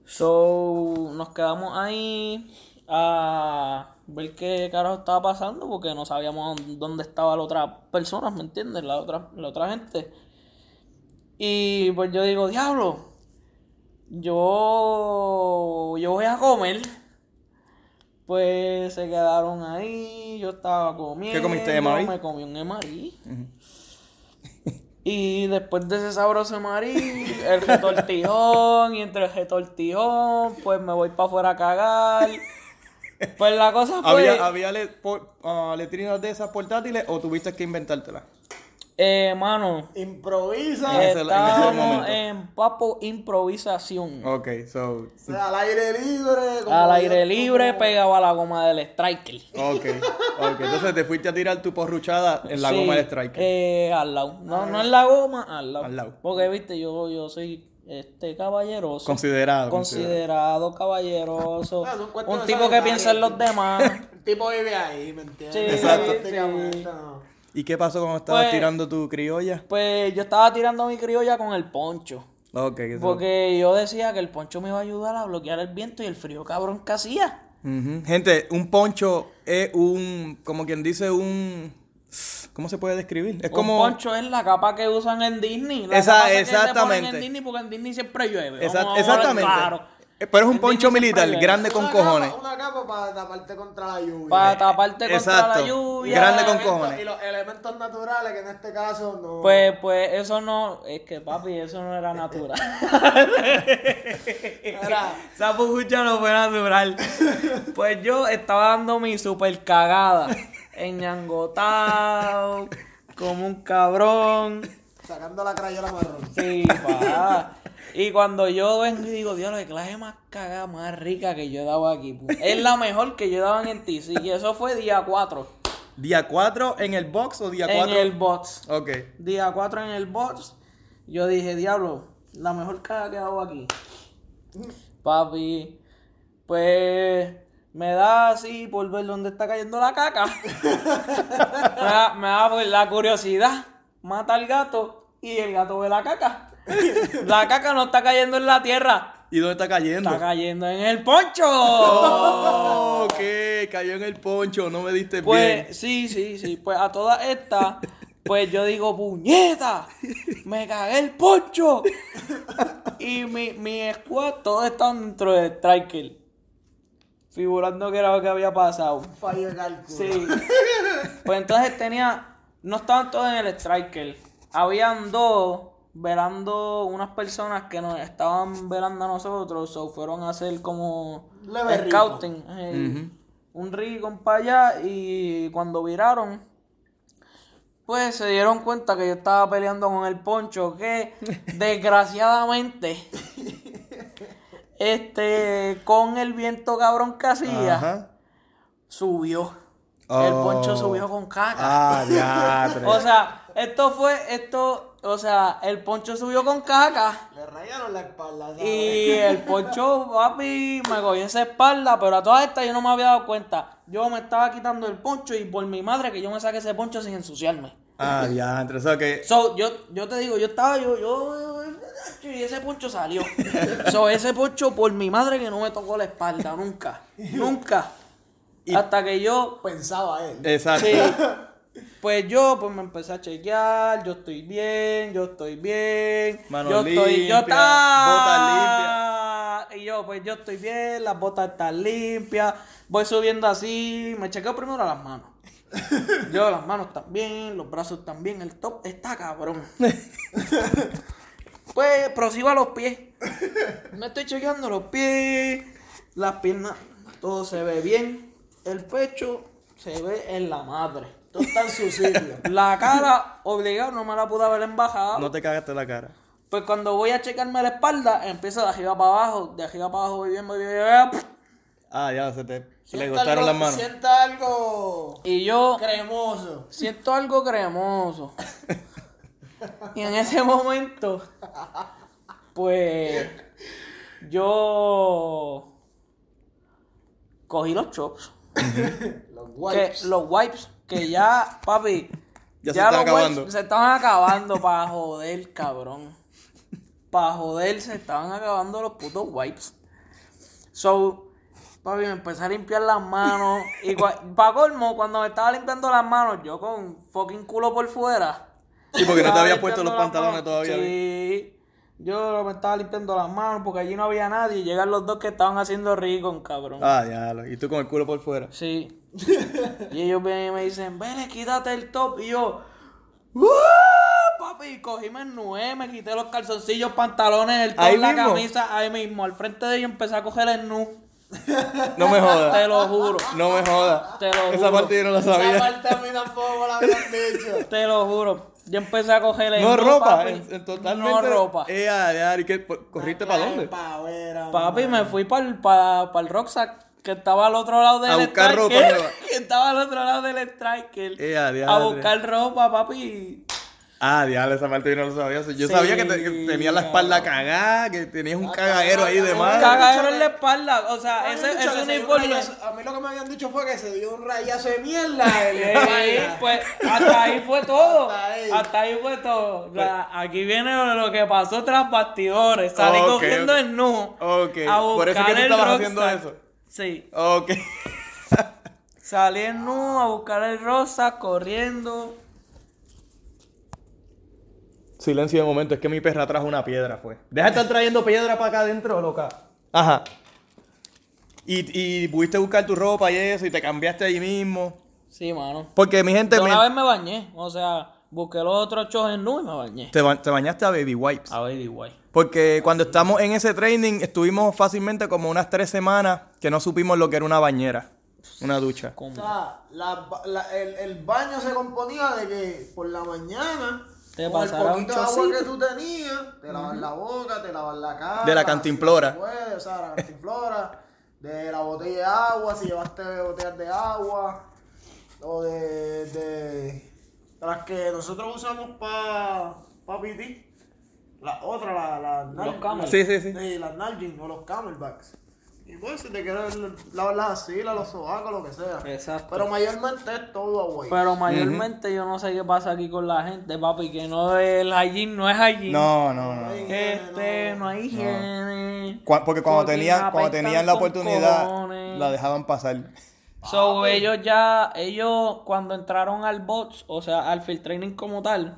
So, nos quedamos ahí a ver qué carajo estaba pasando porque no sabíamos dónde estaba la otra persona, ¿me entiendes? La otra, la otra gente. Y pues yo digo, diablo, yo, yo voy a comer. Pues se quedaron ahí, yo estaba comiendo. comiste, Emarí? Me comí un emarí. Y después de ese sabroso emarí, el retortijón, y entre el retortijón, pues me voy para afuera a cagar. Pues la cosa fue, ¿Había, había le- por- ah, letrinas de esas portátiles o tuviste que inventártelas? eh, mano, Improvisa. En ese- en estábamos papo improvisación. Ok, so. O sea, al aire libre. como Al aire libre como- pegado a la goma del striker. Ok, ok. Entonces te fuiste a tirar tu porruchada en la Sí, goma del striker. Eh, al lado. No, no en la goma, al lado. Al lado. Porque, viste, yo, yo soy este caballeroso. Considerado. considerado. considerado, caballeroso. Ah, un tipo que piensa en los demás. El tipo vive ahí, ¿me entiendes? Sí, Exacto. ¿Y qué pasó cuando estabas Pues- tirando tu criolla? Pues yo estaba tirando mi criolla con el poncho. Ok, eso. Porque yo decía que el poncho me iba a ayudar a bloquear el viento y el frío cabrón que hacía. Gente, un poncho es un, como quien dice, un... ¿Cómo se puede describir? Es como... Un poncho es la capa que usan en Disney. La Esa- capa esa que se ponen exactamente. en Disney porque en Disney siempre llueve. Vamos exactamente. claro. Eh, Pero es un En poncho Disney militar, grande con Una cojones. Capa, una capa para taparte contra la lluvia. Para taparte contra Exacto. la lluvia. Grande con cojones. Y los elementos naturales, que en este caso no. Pues, pues eso no, es que papi, eso no era natural. Era- Esa pupucha no fue natural. Pues yo estaba dando mi super cagada. Enñangotado, como un cabrón. Sacando la crayola marrón. Sí, pa. Y cuando yo vengo y digo, Dios, la clase más cagada, más rica que yo he dado aquí. Es la mejor que yo he dado en TC. Y eso fue día 4. ¿Día 4 en el box o día En 4? el box. Ok. Día 4 en el box. Yo dije, diablo, la mejor caga que he dado aquí. Papi, pues me da así por ver dónde está cayendo la caca. me, da, me da la curiosidad. Mata al gato y el gato ve la caca. la caca no está cayendo en la tierra, ¿Y dónde está cayendo? está cayendo en el poncho. Oh, ok, cayó en el poncho, no me diste bien. Pues sí, sí, sí. Pues a todas estas, pues yo digo, puñeta, me cagué el poncho. Y mi, mi squad, todos estaban dentro del striker. Figurando que era lo que había pasado. Fallo de cálculo. Sí. Pues entonces tenía, no estaban todos en el striker. Habían dos velando unas personas que nos estaban velando a nosotros, o fueron a hacer como Leve rico. scouting. eh, Un rico para allá y cuando viraron, pues se dieron cuenta que yo estaba peleando con el poncho que desgraciadamente este con el viento cabrón que hacía Ajá. subió. el Oh. poncho subió con caca. Ah. O sea, esto fue, esto, o sea, el poncho subió con caca. Le rayaron la espalda, ¿sabes? Y el poncho, papi, me cogió esa espalda, pero a todas estas yo no me había dado cuenta. Yo me estaba quitando el poncho y por mi madre que yo me saqué ese poncho sin ensuciarme. Ah, diantre. O sea que. So, yo, yo te digo, yo estaba, yo, yo, y ese poncho salió. So, ese poncho por mi madre que no me tocó la espalda, nunca, nunca. Hasta que yo, Pensaba él. Exacto. sí, pues yo, pues me empecé a chequear, yo estoy bien, yo estoy bien, Manos yo estoy, yo limpias, está, y yo, pues yo estoy bien, las botas están limpias, voy subiendo así, me chequeo primero las manos. Yo las manos están bien, los brazos están bien, el top está cabrón. Pues prosigo a los pies. Me estoy chequeando los pies, las piernas, todo se ve bien. El pecho se ve en la madre. Todo está en su sitio. La cara, obligado, no me la pude haber embajado. No te cagaste la cara. Pues cuando voy a checarme la espalda, empiezo de arriba para abajo, de arriba para abajo voy bien, voy bien, voy bien, Ah, ya se te. Se le algo- las manos. Sienta algo Y yo cremoso. siento algo cremoso. Y en ese momento, pues, yo cogí los chops. Los que wipes. los wipes que ya, papi, Ya se están los acabando. wipes se estaban acabando para joder, cabrón. Para joder, se estaban acabando los putos wipes. So, papi, me empecé a limpiar las manos. Y para colmo, cuando me estaba limpiando las manos, yo con fucking culo por fuera. Sí, porque no te habías puesto los pantalones todavía. Sí. Yo me estaba limpiando las manos porque allí no había nadie. Y llegan los dos que estaban haciendo rico, cabrón. Ah, ya. lo- Y tú con el culo por fuera. Sí. y ellos vienen y me dicen, vele, quítate el top. Y yo, ¡Uh! papi, cogí me nueve, me quité los calzoncillos, pantalones, el top, Ahí la mismo. camisa, ahí mismo. Al frente de ellos empecé a coger el nu. No me jodas. Te lo juro. No me jodas. Te lo Esa juro. parte yo no la Esa sabía. parte a mí tampoco me la habían dicho. Te lo juro. Yo empecé a coger el No nu, ropa, papi. en, en totalmente. No ropa. Ya, ya, ¿y qué? ¿Por- ¿Corriste para dónde? Pavera, Papi, me fui para el, pa, el Rocksack, que estaba al otro lado del A buscar ropa Striker, nueva. Que estaba al otro lado del Striker. Eh, a buscar ropa, papi. Ah, diablo, esa parte yo no lo sabía. Yo Sí, sabía que, te- que tenías la espalda cagada, que tenías un cagadero ahí de Un más. Cagadero en la espalda. O sea, ese, ese se un uniforme. A mí lo que me habían dicho fue que se dio un rayazo de mierda. pues hasta ahí fue todo. Hasta ahí. Hasta ahí fue todo. O sea, aquí viene lo que pasó tras bastidores. Salí Ok, cogiendo ok. el nu. Ok, a por eso es que tú estabas haciendo eso. Sí. Ok. Salí en nu a buscar el rosa corriendo. Silencio de momento, es que mi perra trajo una piedra, fue. Deja de estar trayendo piedra para acá adentro, loca. Ajá. Y, y pudiste buscar tu ropa y eso, y te cambiaste ahí mismo. Sí, mano. Porque mi gente, mi- una vez me bañé. O sea, busqué los otros chos en nu y me bañé. te, ba- te bañaste a baby wipes. A ver, guay. Porque cuando estamos en ese training, estuvimos fácilmente como unas tres semanas que no supimos lo que era una bañera, una ducha. ¿Cómo? O sea, la- la- el, el baño se componía de que por la mañana, Te con el pasará un poquito de agua chocito. que tú tenías, te lavas la boca, te lavas la cara. De la cantimplora. si se puede, o sea, la cantimplora. de la botella de agua, si llevaste botellas de agua. O de, de las que nosotros usamos para pa pipí. La otra, la, la, Los camel. Sí, sí, sí. las Nalgene o los camelbacks. Y pues si te quieres lavar las axilas, los sobacos, lo que sea. Exacto. Pero mayormente es todo agua. Pero mayormente yo no sé qué pasa aquí con la gente, papi, que no el hygiene no es hygiene. No, no, no. Este, no hay higiene. Cu- Porque cuando tenían, cuando tenían la oportunidad, cojones. la dejaban pasar. So, ellos ya, ellos cuando entraron al bots, o sea, al field training como tal,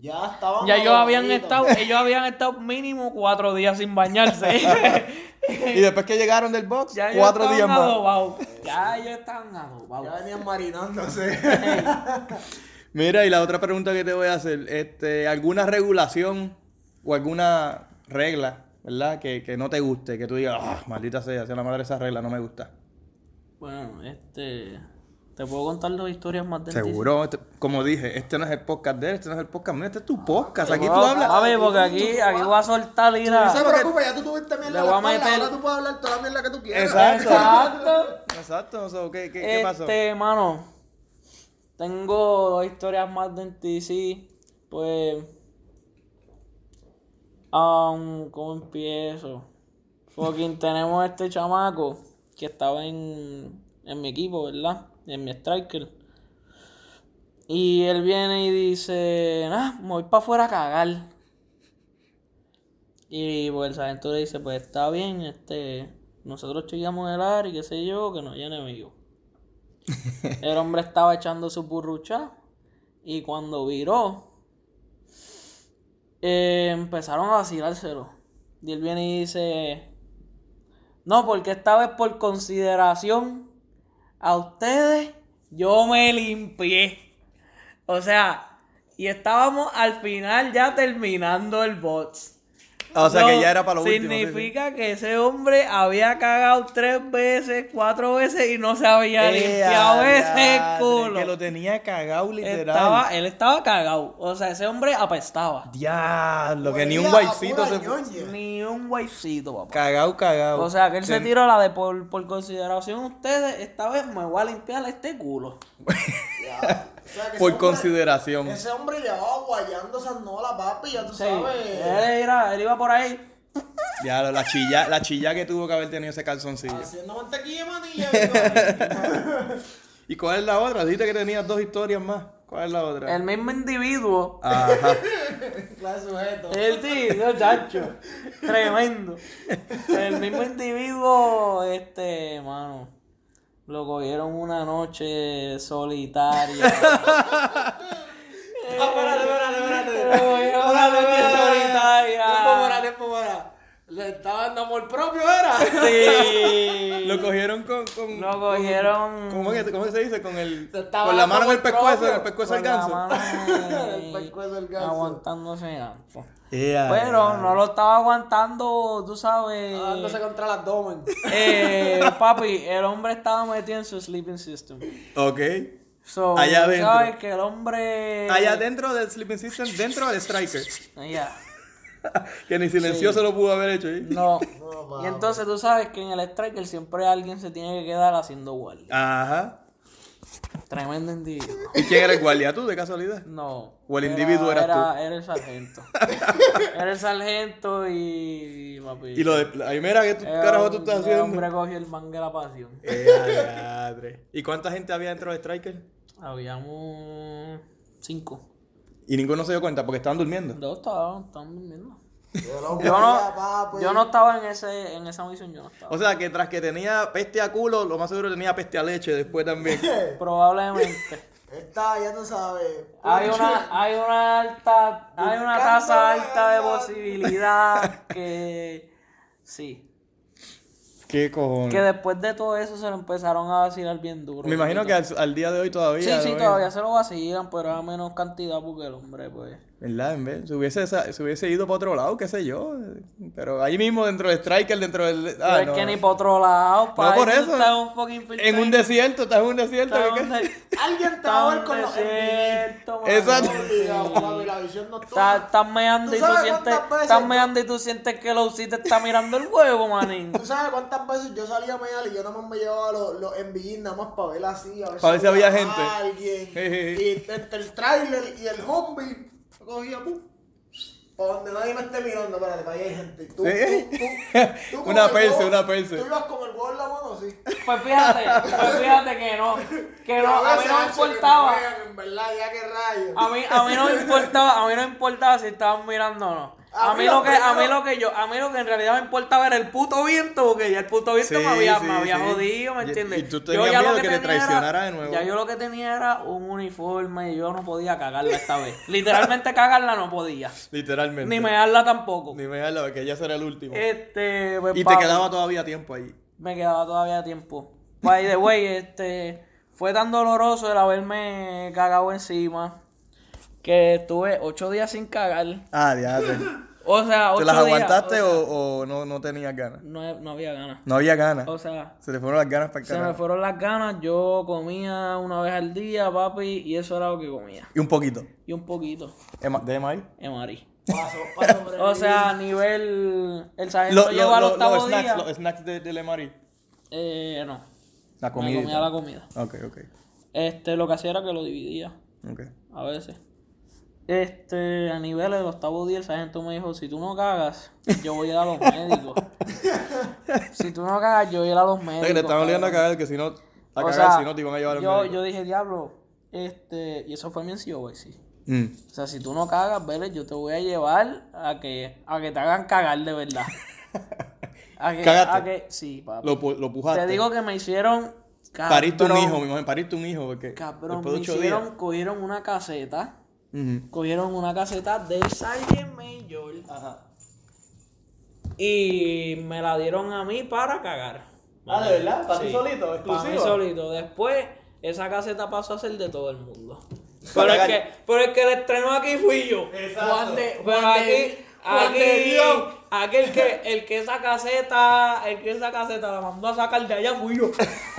Ya estaban. ya ellos habían estado, ellos habían estado mínimo cuatro días sin bañarse. Y después que llegaron del box, ya cuatro días más. adobados. Ya ellos estaban Ya adobados. venían marinándose. Mira, y la otra pregunta que te voy a hacer, este, ¿alguna regulación o alguna regla, verdad, que, que no te guste, que tú digas, ah, maldita sea, sea la madre esa regla, no me gusta? Bueno, este, te puedo contar dos historias más dentistas. Seguro, este- como dije, este no es el podcast de él, este no es el podcast mío, este es tu podcast, aquí tú hablas. Papi, porque aquí, aquí voy a soltar y No se preocupe, ya tú tuviste mierda. Le en voy la a meter- Ahora tú puedes hablar toda la mierda que tú quieras. Exacto. Exacto. Exacto, o sea, ¿qué, qué, qué pasó? Este, mano, tengo dos historias más de NTC. Pues. Um, ¿Cómo empiezo? Fucking tenemos este chamaco que estaba en, en mi equipo, ¿verdad? En mi striker. Y él viene y dice, ah, me voy para afuera a cagar. Y pues el sargento le dice, pues está bien, este, nosotros chillamos el área y qué sé yo, que no haya enemigo. el hombre estaba echando su burrucha y cuando viró, eh, empezaron a vacilárselo. Y él viene y dice, no, porque esta vez por consideración a ustedes, yo me limpié. O sea, y estábamos al final ya terminando el bots. O sea, que ya era para lo último. sí. Significa que ese hombre había cagado tres veces, cuatro veces y no se había Eh, limpiado ese culo. Que lo tenía cagado literal. Estaba, él estaba cagado. O sea, ese hombre apestaba. Diablo, que ni un guaycito se. ñoña. Ni un guaycito, papá. Cagado, cagado. O sea, que él se tiró la de por, por consideración ustedes, esta vez me voy a limpiar este culo. O sea, Por hombre- consideración. Ese hombre llevaba guayando esas nolas, papi, ya tú Sí. sabes. Él, era- él iba por ahí. Ya, la chilla, la chilla que tuvo que haber tenido ese calzoncillo. Haciendo mantequilla manilla. ¿Y cuál es la otra? Dijiste que tenías dos historias más. ¿Cuál es la otra? El mismo individuo. Ajá. de sujeto. El tío, chacho. Tremendo. El mismo individuo, este, mano. Lo cogieron una noche solitaria. Espérate, espérate, espérate. Lo cogieron una noche solitaria. Tiempo para, tiempo para. Le estaba dando amor propio, ¿era? Sí. Lo cogieron con. con Lo cogieron. ¿Cómo, que- cómo se dice? Con el. Con la mano en el pescuezo, en el pescuezo del con la ganso. mano El pescuezo del ganso. Aguantándose ganso. Pero no lo estaba aguantando, tú sabes. Dándose contra el abdomen. Eh, papi, el hombre estaba metido en su sleeping system. Ok. So, Allá adentro. sabes que el hombre. Allá dentro del Sleeping System, dentro del Striker. Ya. Que ni silencioso lo pudo haber hecho ahí. No. No, y entonces tú sabes que en el striker siempre alguien se tiene que quedar haciendo guardia. Ajá. Tremendo individuo. ¿Y quién era el guardia? ¿Tú, de casualidad? No. ¿O el individuo eras era, tú? Era el sargento. era el sargento y. papi, Y lo de. Ay, mira, ¿qué tú- carajo tú estás El haciendo? hombre cogió el mangue de la pasión. Madre. ¿Y cuánta gente había dentro del Striker? Habíamos. Cinco. Y ninguno se dio cuenta porque estaban durmiendo. Dos estaban, estaban durmiendo. Yo no, papi. yo no estaba en ese, en esa misión, yo no estaba. O sea, que tras que tenía peste a culo, lo más seguro tenía peste a leche después también. Probablemente. Está, ya tú sabes. Hay una, hay una alta, hay una tasa alta de posibilidad que sí. ¿Qué cojones? Que después de todo eso se lo empezaron a vacilar bien duro. Me imagino que al, al día de hoy todavía. Sí, sí, todavía se lo vacilan, pero a menos cantidad porque el hombre, pues. ¿Verdad? En vez, se, hubiese, se hubiese ido para otro lado, qué sé yo. Pero ahí mismo, dentro del Striker, dentro del. Pero Ah, es no. que ni por otro lado, para por eso. Está en un fucking En un desierto, estás en un desierto. Está ¿qué? en un de- Alguien te está va a en ver con los desierto. Exacto. Estás, estás meando ¿Tú y tú sientes, estás meando y tú sientes que Lousi te está mirando el huevo, manín. ¿Tú sabes cuántas veces yo salía a mear y yo nada más me llevaba los, los envillín nada más para ver así? A ver, Para ver si había gente. Alguien. Y entre el trailer y el zombie, yo cogía, pum. Para donde nadie me esté mirando, espérate, para ahí hay gente. Tú, Sí. tú, tú, tú Una perse, una perse. Tú ibas con el huevo en la mano, sí. Pues fíjate, pues fíjate que no, que no, a mí no me importaba. En verdad, ya que rayos. A mí, a mí no me importaba, a mí no me importaba si estaban mirando o no. A A mí lo lo que, a mí lo que yo, a mí lo que en realidad me importaba era el puto viento, porque ya el puto viento Sí, me había, sí, me había sí. jodido, ¿me Y- entiendes? y tú Yo tenías ya lo miedo que te tenía era- traicionara de nuevo. Ya yo lo que tenía era un uniforme y yo no podía cagarla esta vez. Literalmente cagarla no podía. Literalmente. Ni mearla tampoco. Ni me darla, porque ya será el último. Este, pues, y te quedaba todavía tiempo ahí. Me quedaba todavía tiempo. By the way, este, fue tan doloroso el haberme cagado encima que estuve ocho días sin cagar. Ah, diablo. O sea, ocho ¿Te las días, aguantaste o sea, o, o no, no tenías ganas? no, no había ganas. No había ganas. O sea, Se le fueron las ganas para el se me fueron las ganas. Yo comía una vez al día, papi, y eso era lo que comía. Y un poquito. Y un poquito, Ema- ¿De Emai? Emari. Paso, paso O sea, a nivel. El sargento Lo- llegó lo- al lo- octavo los snacks, día. los snacks de, del Emari. Eh, no. La Me comida. comía la comida. Ok, ok. Este, lo que hacía era que lo dividía. Ok. A veces. Este, a nivel del octavo día, el sargento me dijo, si tú no cagas, yo voy a ir a los médicos. si tú no cagas, yo voy a ir a los médicos. que te estaban obligando a cabrón. cagar, que si no, a cagar, sea, si no te iban a llevar al yo, médico. yo dije, diablo, este, y eso fue mi güey, sí. Mm. O sea, si tú no cagas, Vélez, yo te voy a llevar a que, a que te hagan cagar de verdad. A que, a que, sí, papi. Lo, lo pujaste. Te digo que me hicieron. Pariste un cabrón, hijo, mi mujer, pariste un hijo, porque Cabrón, me hicieron, días. cogieron una caseta. Ujú. Cogieron una caseta del Sergeant Major. Y me la dieron a mí para cagar. Ah, ¿de verdad? ¿Para ti Sí, solito? Para mí solito. Después, esa caseta pasó a ser de todo el mundo. Pero el, que, pero el que le estrenó aquí fui yo. Exacto. Juan de, Juan pero de- aquí, de aquí, Dios. aquí el que, el que esa caseta, el que esa caseta la mandó a sacar de allá fui yo.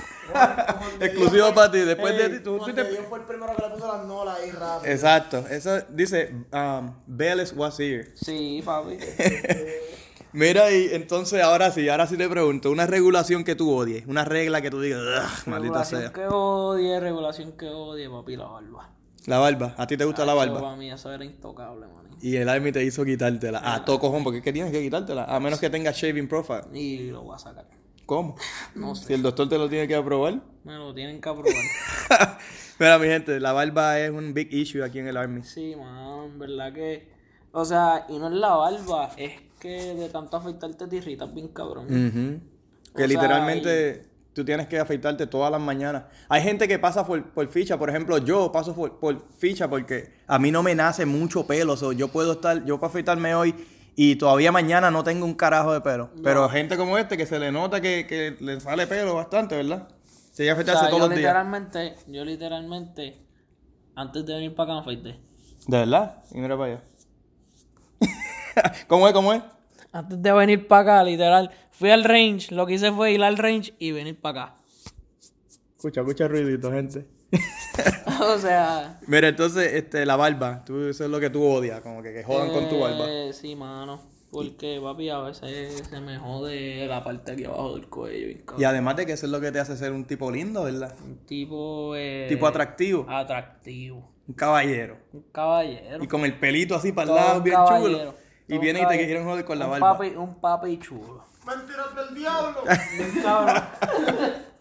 Exclusivo para ti. Después de ti, tú fuiste- de Dios fue el primero que le puso las nolas ahí rápido. Exacto. Eso dice, um, Vélez was here. Sí, papi. Mira, y entonces ahora sí, ahora sí te pregunto, una regulación que tú odies, una regla que tú digas, "Ugh, maldita regulación sea. que odie, regulación que odie, papi, la barba. La barba, ¿a ti te gusta la barba? Para mí eso era intocable, man. Y el Army te hizo quitártela. A todo cojón, porque es que tienes que quitártela. A menos que tengas shaving profile. Y lo voy a sacar. ¿Cómo? No sé, Si el doctor te lo tiene que aprobar. me lo tienen que aprobar. Mira, mi gente, la barba es un big issue aquí en el Army. sí, man, verdad que... O sea, y no es la barba, es que de tanto afeitarte te irritas bien cabrón. Ujú. Que O sea, literalmente tú tienes que afeitarte todas las mañanas. Hay gente que pasa por, por ficha, por ejemplo, yo paso por, por ficha porque a mí no me nace mucho pelo. so, yo puedo estar, yo puedo afeitarme hoy y todavía mañana no tengo un carajo de pelo. Pero gente como este que se le nota que, que le sale pelo bastante, ¿verdad? Se llega a O afeitarse sea, todos yo los días. literalmente, yo literalmente, antes de venir para acá me afeité. ¿De verdad? Y mira para allá. ¿Cómo es? ¿Cómo es? Antes de venir para acá, literal, fui al range, lo que hice fue ir al range y venir para acá. Escucha, escucha ruidito, gente. o sea... Mira, entonces, este, la barba, tú, eso es lo que tú odias, como que, que jodan con tu barba. Eh, Sí, mano. Porque, papi, a veces se me jode la parte aquí abajo del cuello. Y además de que eso es lo que te hace ser un tipo lindo, ¿verdad? Un tipo... eh, Tipo atractivo, Atractivo. un caballero. Un caballero. Y con el pelito así para el lado, bien caballero. chulo. Y vienen y te quieren joder con la Un barba. Papi, un papi chulo. Mentiras del diablo.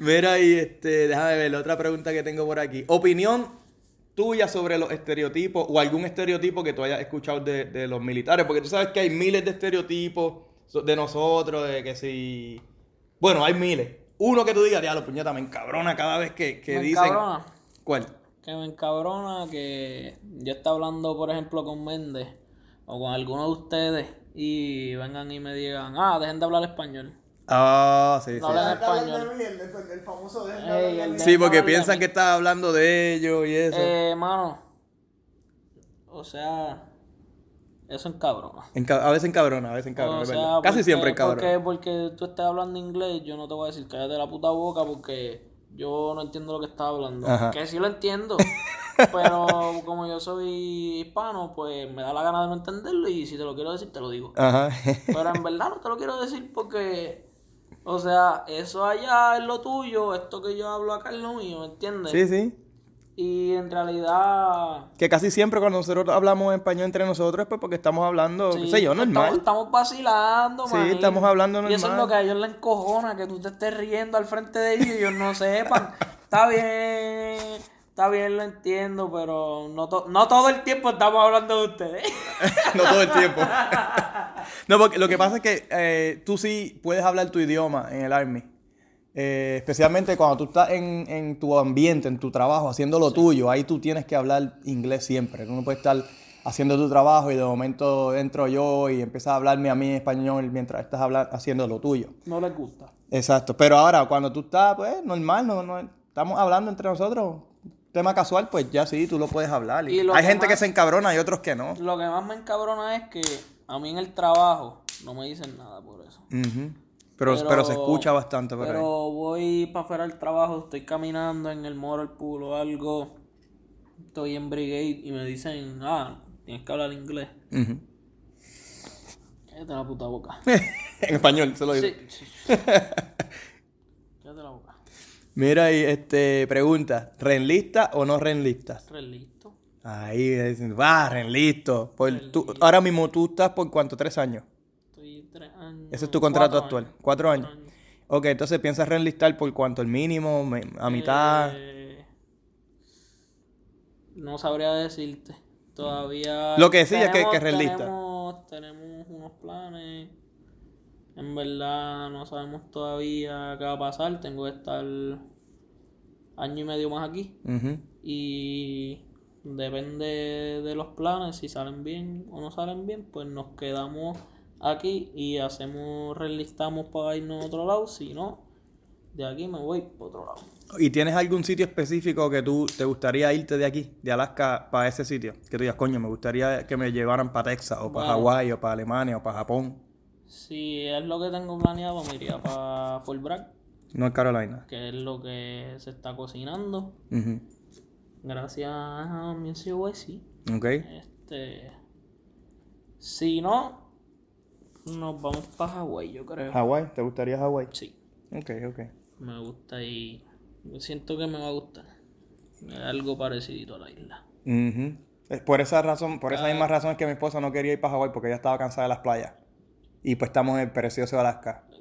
Mira, y este, déjame ver, la otra pregunta que tengo por aquí. Opinión tuya sobre los estereotipos o algún estereotipo que tú hayas escuchado de, de los militares, porque tú sabes que hay miles de estereotipos de nosotros, de que si... Bueno, hay miles. Uno que tú digas, diablo, puñeta, me encabrona cada vez que, que Me dicen... encabrona. ¿Cuál? Que me encabrona que yo esté hablando, por ejemplo, con Méndez o con alguno de ustedes y vengan y me digan, ah, dejen de hablar español. Ah, sí, No sí. hablan hablar español. de mí, el, el- el famoso de Ey, el Sí, porque piensan que estás hablando de ellos y eso. Eh, mano. O sea, eso encabrona. Enca- a veces encabrona, a veces encabrona, O sea. Casi porque- siempre encabrona. Porque, porque tú estés hablando inglés, yo no te voy a decir cállate la puta boca porque yo no entiendo lo que estás hablando. Ajá. Que sí lo entiendo. pero como yo soy hispano, pues me da la gana de no entenderlo y si te lo quiero decir, te lo digo. Ajá. Pero en verdad no te lo quiero decir porque, o sea, eso allá es lo tuyo, esto que yo hablo acá es lo mío, ¿me entiendes? sí, sí. Y en realidad... Que casi siempre cuando nosotros hablamos español entre nosotros es pues porque estamos hablando, qué sí, sé yo, estamos, normal. estamos vacilando, Sí, manito. estamos hablando Y eso es normal. lo que a ellos les encojona, que tú te estés riendo al frente de ellos y ellos no sepan. está bien, está bien, lo entiendo, pero no, to- no todo el tiempo estamos hablando de ustedes. no todo el tiempo. no, porque lo que pasa es que eh, tú sí puedes hablar tu idioma en el Army. Eh, especialmente cuando tú estás en, en tu ambiente, en tu trabajo, haciendo lo tuyo, ahí tú tienes que hablar inglés siempre. Tú no puedes estar haciendo tu trabajo y de momento entro yo y empiezas a hablarme a mí en español mientras estás haciendo lo tuyo. no les gusta. Exacto, pero ahora cuando tú estás, pues normal, no, no- estamos hablando entre nosotros, tema casual, pues ya sí, tú lo puedes hablar. Y Y lo hay que gente que se encabrona y otros que no. Lo que más me encabrona es que a mí en el trabajo no me dicen nada por eso. Pero, pero, se escucha bastante por Pero ahí. voy para afuera del trabajo, estoy caminando en el Moral Pool o algo, estoy en Brigade y me dicen, ah, tienes que hablar inglés. Ujú. Cállate la puta boca. en español, se lo digo. Sí, sí. Mira, y este, pregunta, ¿renlista o no renlistas? Re listo. Ahí, dicen, va, renlisto. Por tú- ahora mismo tú estás por cuánto, tres años. Estoy tres años. Ese es tu contrato cuatro actual, años. cuatro años. Ok, entonces piensas reenlistar por cuánto, el mínimo, a mitad. Eh, no sabría decirte. Todavía. Lo que sí es que- que. Tenemos, tenemos unos planes. En verdad, no sabemos todavía qué va a pasar. Tengo que estar año y medio más aquí. Y depende de los planes, si salen bien o no salen bien, pues nos quedamos aquí y hacemos, relistamos para irnos a otro lado. Si no, de aquí me voy para otro lado. ¿Y tienes algún sitio específico que tú te gustaría irte de aquí, de Alaska, para ese sitio? Que tú digas, coño, me gustaría que me llevaran para Texas, o para Bueno. Hawái, o para Alemania, o para Japón. Si es lo que tengo planeado, me iría para Fort Bragg, North Carolina. que es lo que se está cocinando. Gracias a mi CYC. Ok. Este. Si no, nos vamos para Hawái, yo creo. Hawái, ¿te gustaría Hawái? Sí. Ok, ok. Me gusta y yo siento que me va a gustar. Es algo parecido a la isla. Ujú. Es Por esa razón, por esa misma razón es que mi esposa no quería ir para Hawái porque ella estaba cansada de las playas. Y pues estamos en el precioso Alaska.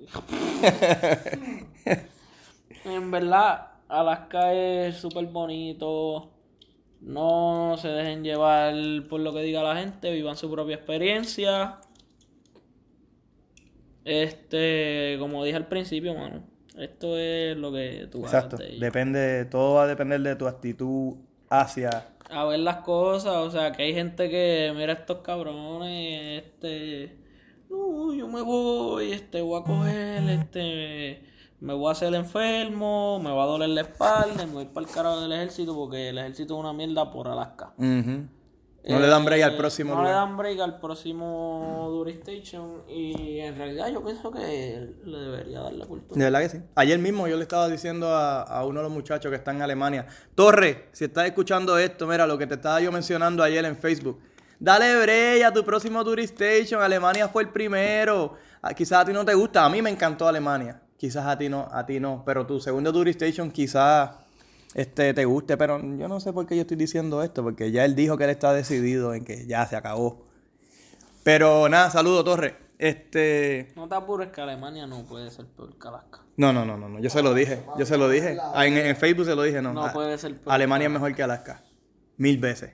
En verdad, Alaska es súper bonito. No se dejen llevar por lo que diga la gente, vivan su propia experiencia. Este, como dije al principio, mano, esto es lo que tú Exacto. de ello. Depende, todo va a depender de tu actitud hacia. a ver las cosas, o sea, que hay gente que mira estos cabrones, este, no, yo me voy, este, voy a coger, este, me voy a hacer enfermo, me va a doler la espalda, me voy para el carajo del ejército porque el ejército es una mierda por Alaska. Ujú. No le dan break al Eh, próximo No le dan break al próximo Duristation y en realidad yo pienso que le debería dar la cultura. De verdad que sí. Ayer mismo yo le estaba diciendo a, a uno de los muchachos que está en Alemania, Torre, si estás escuchando esto, mira lo que te estaba yo mencionando ayer en Facebook. Dale break a tu próximo Tourist Station. Alemania fue el primero. Ah, Quizás a ti no te gusta. A mí me encantó Alemania. Quizás a ti no, a ti no. Pero tu segundo Tourist Station quizás este, te guste. Pero yo no sé por qué yo estoy diciendo esto. Porque ya él dijo que él está decidido en que ya se acabó. Pero nada, saludo Torre. Este. No te apures que Alemania no puede ser peor que Alaska. No, no, no, no, no. Yo se lo dije. Yo se lo dije. Ah, En, en Facebook se lo dije, no. No Ah, puede ser peor. Alemania es mejor que Alaska. Mil veces.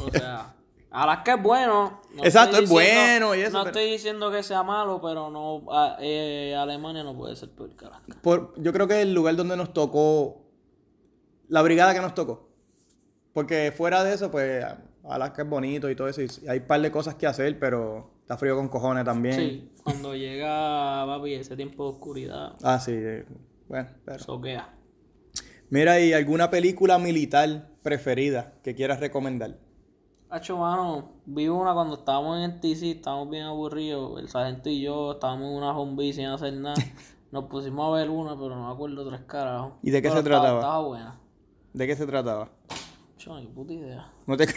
O sea, Alaska es bueno. no Exacto, es diciendo- bueno y eso, No pero- estoy diciendo que sea malo, pero no. eh, Alemania no puede ser peor que Alaska. Por, yo creo que el lugar donde nos tocó, la brigada que nos tocó. Porque fuera de eso, pues Alaska es bonito y todo eso. Y hay un par de cosas que hacer, pero está frío con cojones también. Sí, cuando llega, papi, ese tiempo de oscuridad, Ah, sí. eh, Bueno, pero. soquea. Mira, ¿y alguna película militar preferida que quieras recomendar? Hacho, mano, vi una cuando estábamos en el TC, estábamos bien aburridos. El sargento y yo estábamos en una zombie sin hacer nada. Nos pusimos a ver una, pero no me acuerdo tres carajos. ¿Y de qué Pero se estaba- trataba? Estaba buena. ¿De qué se trataba? Hacho, ni puta idea. No te...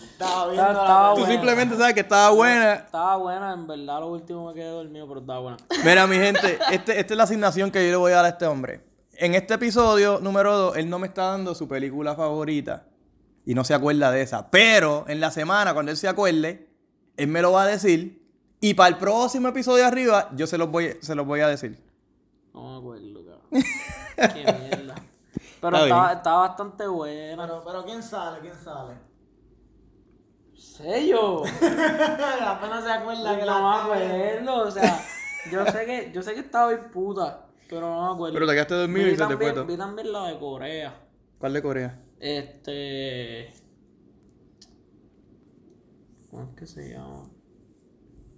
Estaba viendo Estaba, la estaba Tú buena. simplemente sabes que estaba buena. Estaba buena, en verdad, lo último me quedé dormido, pero estaba buena. Mira, mi gente, este, esta es la asignación que yo le voy a dar a este hombre. En este episodio número 2, él no me está dando su película favorita y no se acuerda de esa. Pero en la semana, cuando él se acuerde, él me lo va a decir. Y para el próximo episodio arriba, yo se los voy, se los voy a decir. No me acuerdo, cabrón. Qué mierda. Pero Está estaba bastante buena. Pero, pero ¿quién sale? ¿Quién sale? Sello. Apenas se acuerda que no la me acuerdo, o sea, yo sé que, yo sé que estaba bien puta, pero no me acuerdo. Pero te quedaste dormido Vi y se te fue todo. Vi también la de Corea. ¿Cuál de Corea? Este. ¿Cómo es que se llama?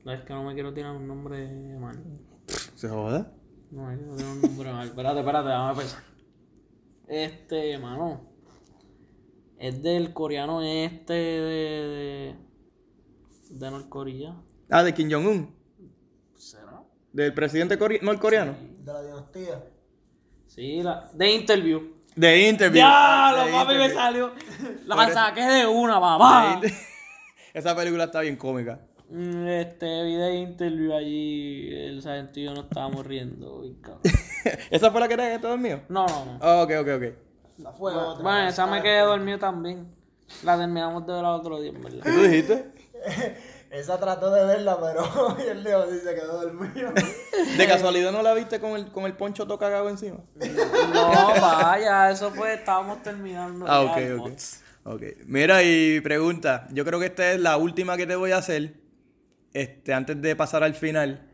No, es que no me quiero tirar un nombre mal. ¿Se joda? No me quiero tirar un nombre mal. Espérate, espérate, déjame pensar. Este, mano. Es del coreano este de. de, de Norcorea. Ah, de Kim Jong-un. ¿Será? Del presidente core- norcoreano. De la dinastía. Sí, la. De interview. De Interview. ¡Ya! Lo papi me salió. La saqué de una, papá. Esa película está bien cómica. Mm, Este, vi de interview allí, el sargento y yo nos estábamos riendo. cabrón. ¿Esa fue la que te, te dormido? No, no, no. Ah, ok, ok, ok. La fue otra. Bueno, esa me quedé dormido también. La terminamos de ver al otro día, en verdad. ¿Qué tú dijiste? Esa trató de verla, pero y el Leo sí se quedó dormido. ¿De casualidad no la viste con el, con el poncho todo cagado encima? No, vaya, eso fue, estábamos terminando. Ah, ok, ok. Ok. Mira, y pregunta. Yo creo que esta es la última que te voy a hacer. Este, antes de pasar al final.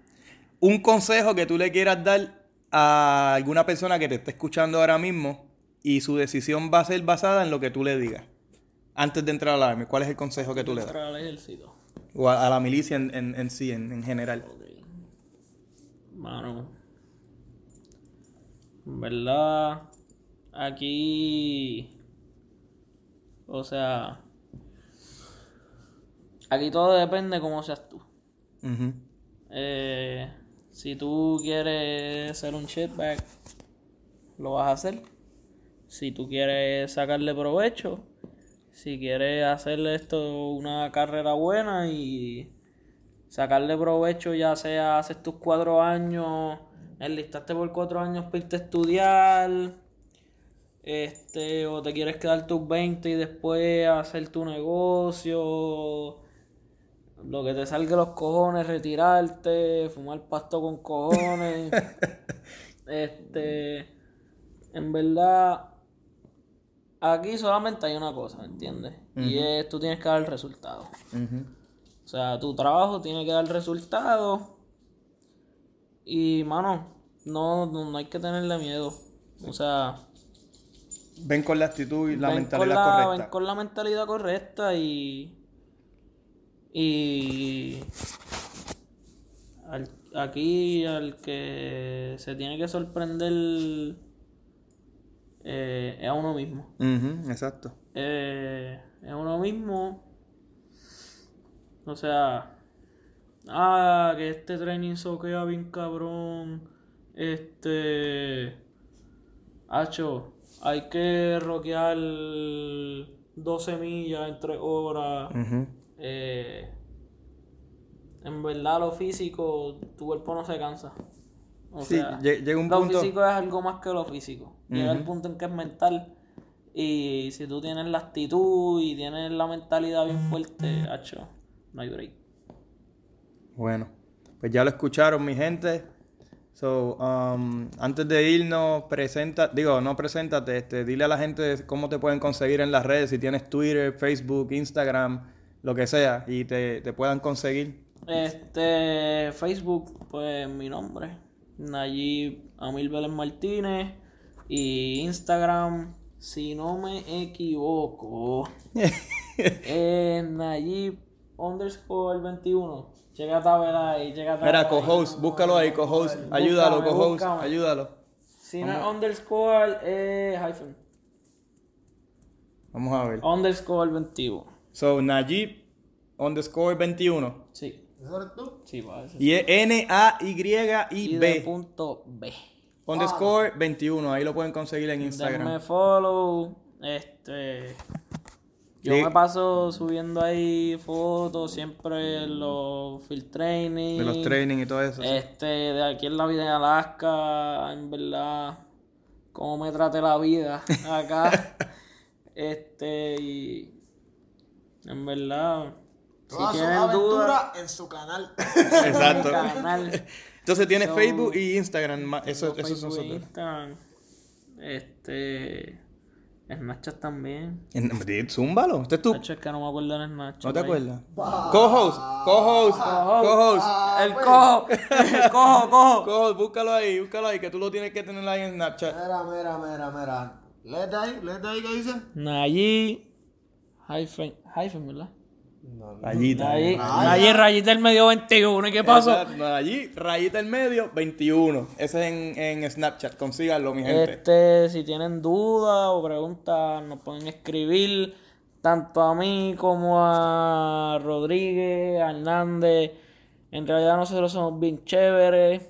Un consejo que tú le quieras dar a alguna persona que te esté escuchando ahora mismo y su decisión va a ser basada en lo que tú le digas. Antes de entrar a la Army, ¿cuál es el consejo que tú le das? Ejército. O a, a la milicia en, en- en sí, en, en general. Mano. En verdad. Aquí. O sea. Aquí todo depende de cómo seas tú. Eh, si tú quieres ser un shitbag, lo vas a hacer. Si tú quieres sacarle provecho, si quieres hacerle esto una carrera buena y sacarle provecho, ya sea haces tus cuatro años, enlistaste por cuatro años para irte a estudiar, este, o te quieres quedar tus 20 y después hacer tu negocio, lo que te salga de los cojones, retirarte, fumar pasto con cojones. este, en verdad, aquí solamente hay una cosa, ¿me entiendes? Y es, tú tienes que dar el resultado. O sea, tu trabajo tiene que dar resultado. Y, mano, no, no, no hay que tenerle miedo. O sea, Ven con la actitud y la mentalidad la, correcta. ven con la mentalidad correcta y. Y. al- aquí al que se tiene que sorprender eh, es a uno mismo. Exacto. Eh, es uno mismo. O sea. Ah, que este training soquea bien cabrón. Este. Hacho, hay que rockear 12 millas en 3 horas. Eh, en verdad, lo físico, tu cuerpo no se cansa. O Sí, sea, llega un lo punto- físico es algo más que lo físico. Llega el punto en que es mental. Y si tú tienes la actitud y tienes la mentalidad bien fuerte, hacho, no hay break. Bueno, pues ya lo escucharon, mi gente. So, um, antes de irnos, presenta, digo, no preséntate, este, dile a la gente cómo te pueden conseguir en las redes, si tienes Twitter, Facebook, Instagram, lo que sea, y te, te puedan conseguir. Este, Facebook, pues mi nombre, Nayib Amil Vélez Martínez. Y Instagram, si no me equivoco, es Nayib underscore 21. Llegate a ver ahí, llegate a Mira, co-host, búscalo ahí, co-host, ayúdalo, co-host, ayúdalo. Si no es underscore, es hyphen. Vamos a ver. Underscore 21. So, Najib underscore 21. Sí, ¿Eso eres tú? sí, va. Y es Y N-A-Y-I-B de punto B. underscore 21. Ahí lo pueden conseguir en Denme Instagram. follow. Este. Yo Sí. me paso subiendo ahí fotos siempre en los field training. De los training y todo eso. sí. Este, de aquí en la vida en Alaska, en verdad, cómo me trate la vida acá. este, y. En verdad, si Toda su tienen aventura dudas, en su canal. Exacto. mi canal. Entonces tienes So, Facebook y Instagram. Eso, esos son Facebook, sus- Instagram, Este. Snapchat también. Zúmbalo. Este es tu. Snapchat es que no me acuerdo en Snapchat. ¿No te acuerdas? Co-host. Co-host. Co-host. El cojo, el cojo, cojo. Co-host. Búscalo ahí. Búscalo ahí. Que tú lo tienes que tener ahí en Snapchat. Mira, mira, mira, mira. Léete ahí, léete ahí, ¿qué dice? Nayi. Hyphen, hyphen, ¿verdad? Rayita. Nayi, Nayi rayita el medio 21. ¿Y qué pasó? Allí, rayita en medio, 21. Ese es en, en Snapchat. Consíganlo, mi gente. Este, si tienen dudas o preguntas, nos pueden escribir tanto a mí como a Rodríguez, a Hernández. En realidad nosotros somos bien chéveres.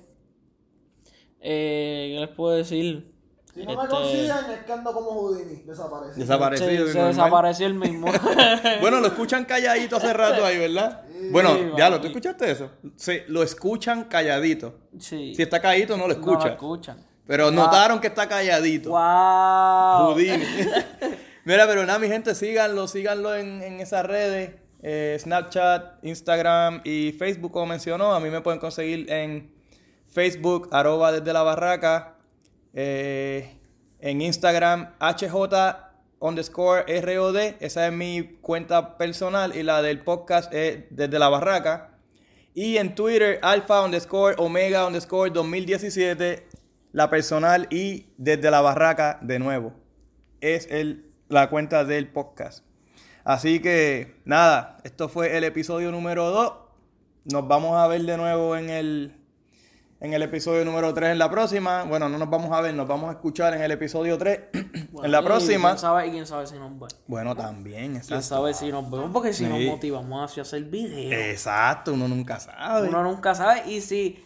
Eh, ¿Qué les puedo decir? Si no me Este- consiguen, es que ando como Houdini, desaparecido. Desaparecido. Sí, se normal. desapareció el mismo. Bueno, lo escuchan calladito hace rato ahí, ¿verdad? Bueno, Sí, ya lo. ¿tú escuchaste eso? Sí, lo escuchan calladito. sí. Si está calladito, no lo No escuchan. lo escuchan. Pero notaron que está calladito. ¡Wow! Houdini. Mira, pero nada, mi gente, síganlo, síganlo en, en esas redes. eh, Snapchat, Instagram y Facebook, como mencionó. A mí me pueden conseguir en Facebook, arroba desde la barraca. Eh, en Instagram, HJ underscore ROD. Esa es mi cuenta personal y la del podcast es desde la barraca. Y en Twitter, alfa underscore omega underscore 2017, la personal y desde la barraca de nuevo. Es el, la cuenta del podcast. Así que nada, esto fue el episodio número 2. Nos vamos a ver de nuevo en el, en el episodio número 3 en la próxima. Bueno, no nos vamos a ver, nos vamos a escuchar en el episodio 3 en la Y próxima. ¿Quién sabe, y quién sabe si nos ve? Bueno, también, ¿Quién exacto. sabe si nos vemos? Porque si nos motivamos hacia hacer videos. Exacto, uno nunca sabe. Uno nunca sabe. Y si,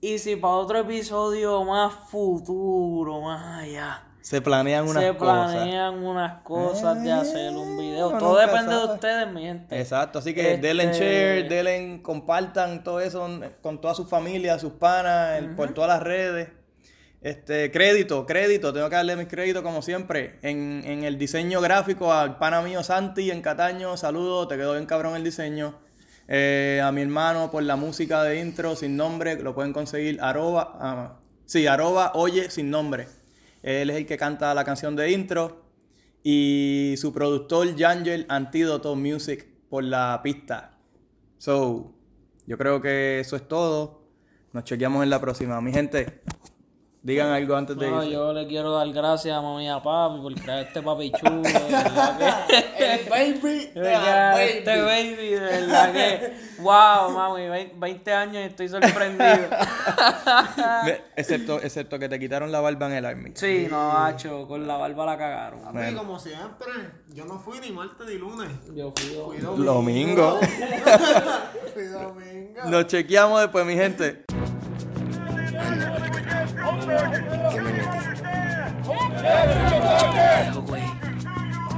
y si para otro episodio más futuro, más allá, Se planean unas se cosas. planean unas cosas de hacer un video. Todo depende de ustedes, mi gente. Exacto, así que denle en Este- share, denle en- compartan todo eso con toda su familia, sus panas, por todas las redes. Este, crédito, crédito, tengo que darle mis créditos como siempre. En, en el diseño gráfico al pana mío Santi en Cataño, saludo, te quedó bien cabrón el diseño. Eh, a mi hermano por la música de intro sin nombre, lo pueden conseguir arroba, ah, sí, arroba oye sin nombre. Él es el que canta la canción de intro. Y su productor, Yangel Antídoto Music, por la pista. So, yo creo que eso es todo. Nos chequeamos en la próxima. Mi gente, digan algo antes de No, irse. yo le quiero dar gracias a mami y a papi por crear este papi chulo. de verdad que- El baby de de la crear baby. este baby, de verdad que. Wow, mami, vein- 20 años y estoy sorprendido. Excepto, excepto que te quitaron la barba en el army. Sí, no, hacho, con la barba la cagaron. A mí, como siempre, yo no fui ni martes ni lunes. Yo fui Fui Domingo. Fui domingo. Nos chequeamos después, mi gente. ¿Qué me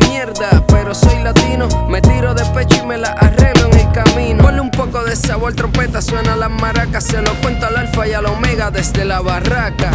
mierda, pero soy latino, me tiro de pecho y me la arreglo en el camino. Ponle un poco de sabor, trompeta, suena las maracas, se lo cuento al alfa y al omega desde la barraca.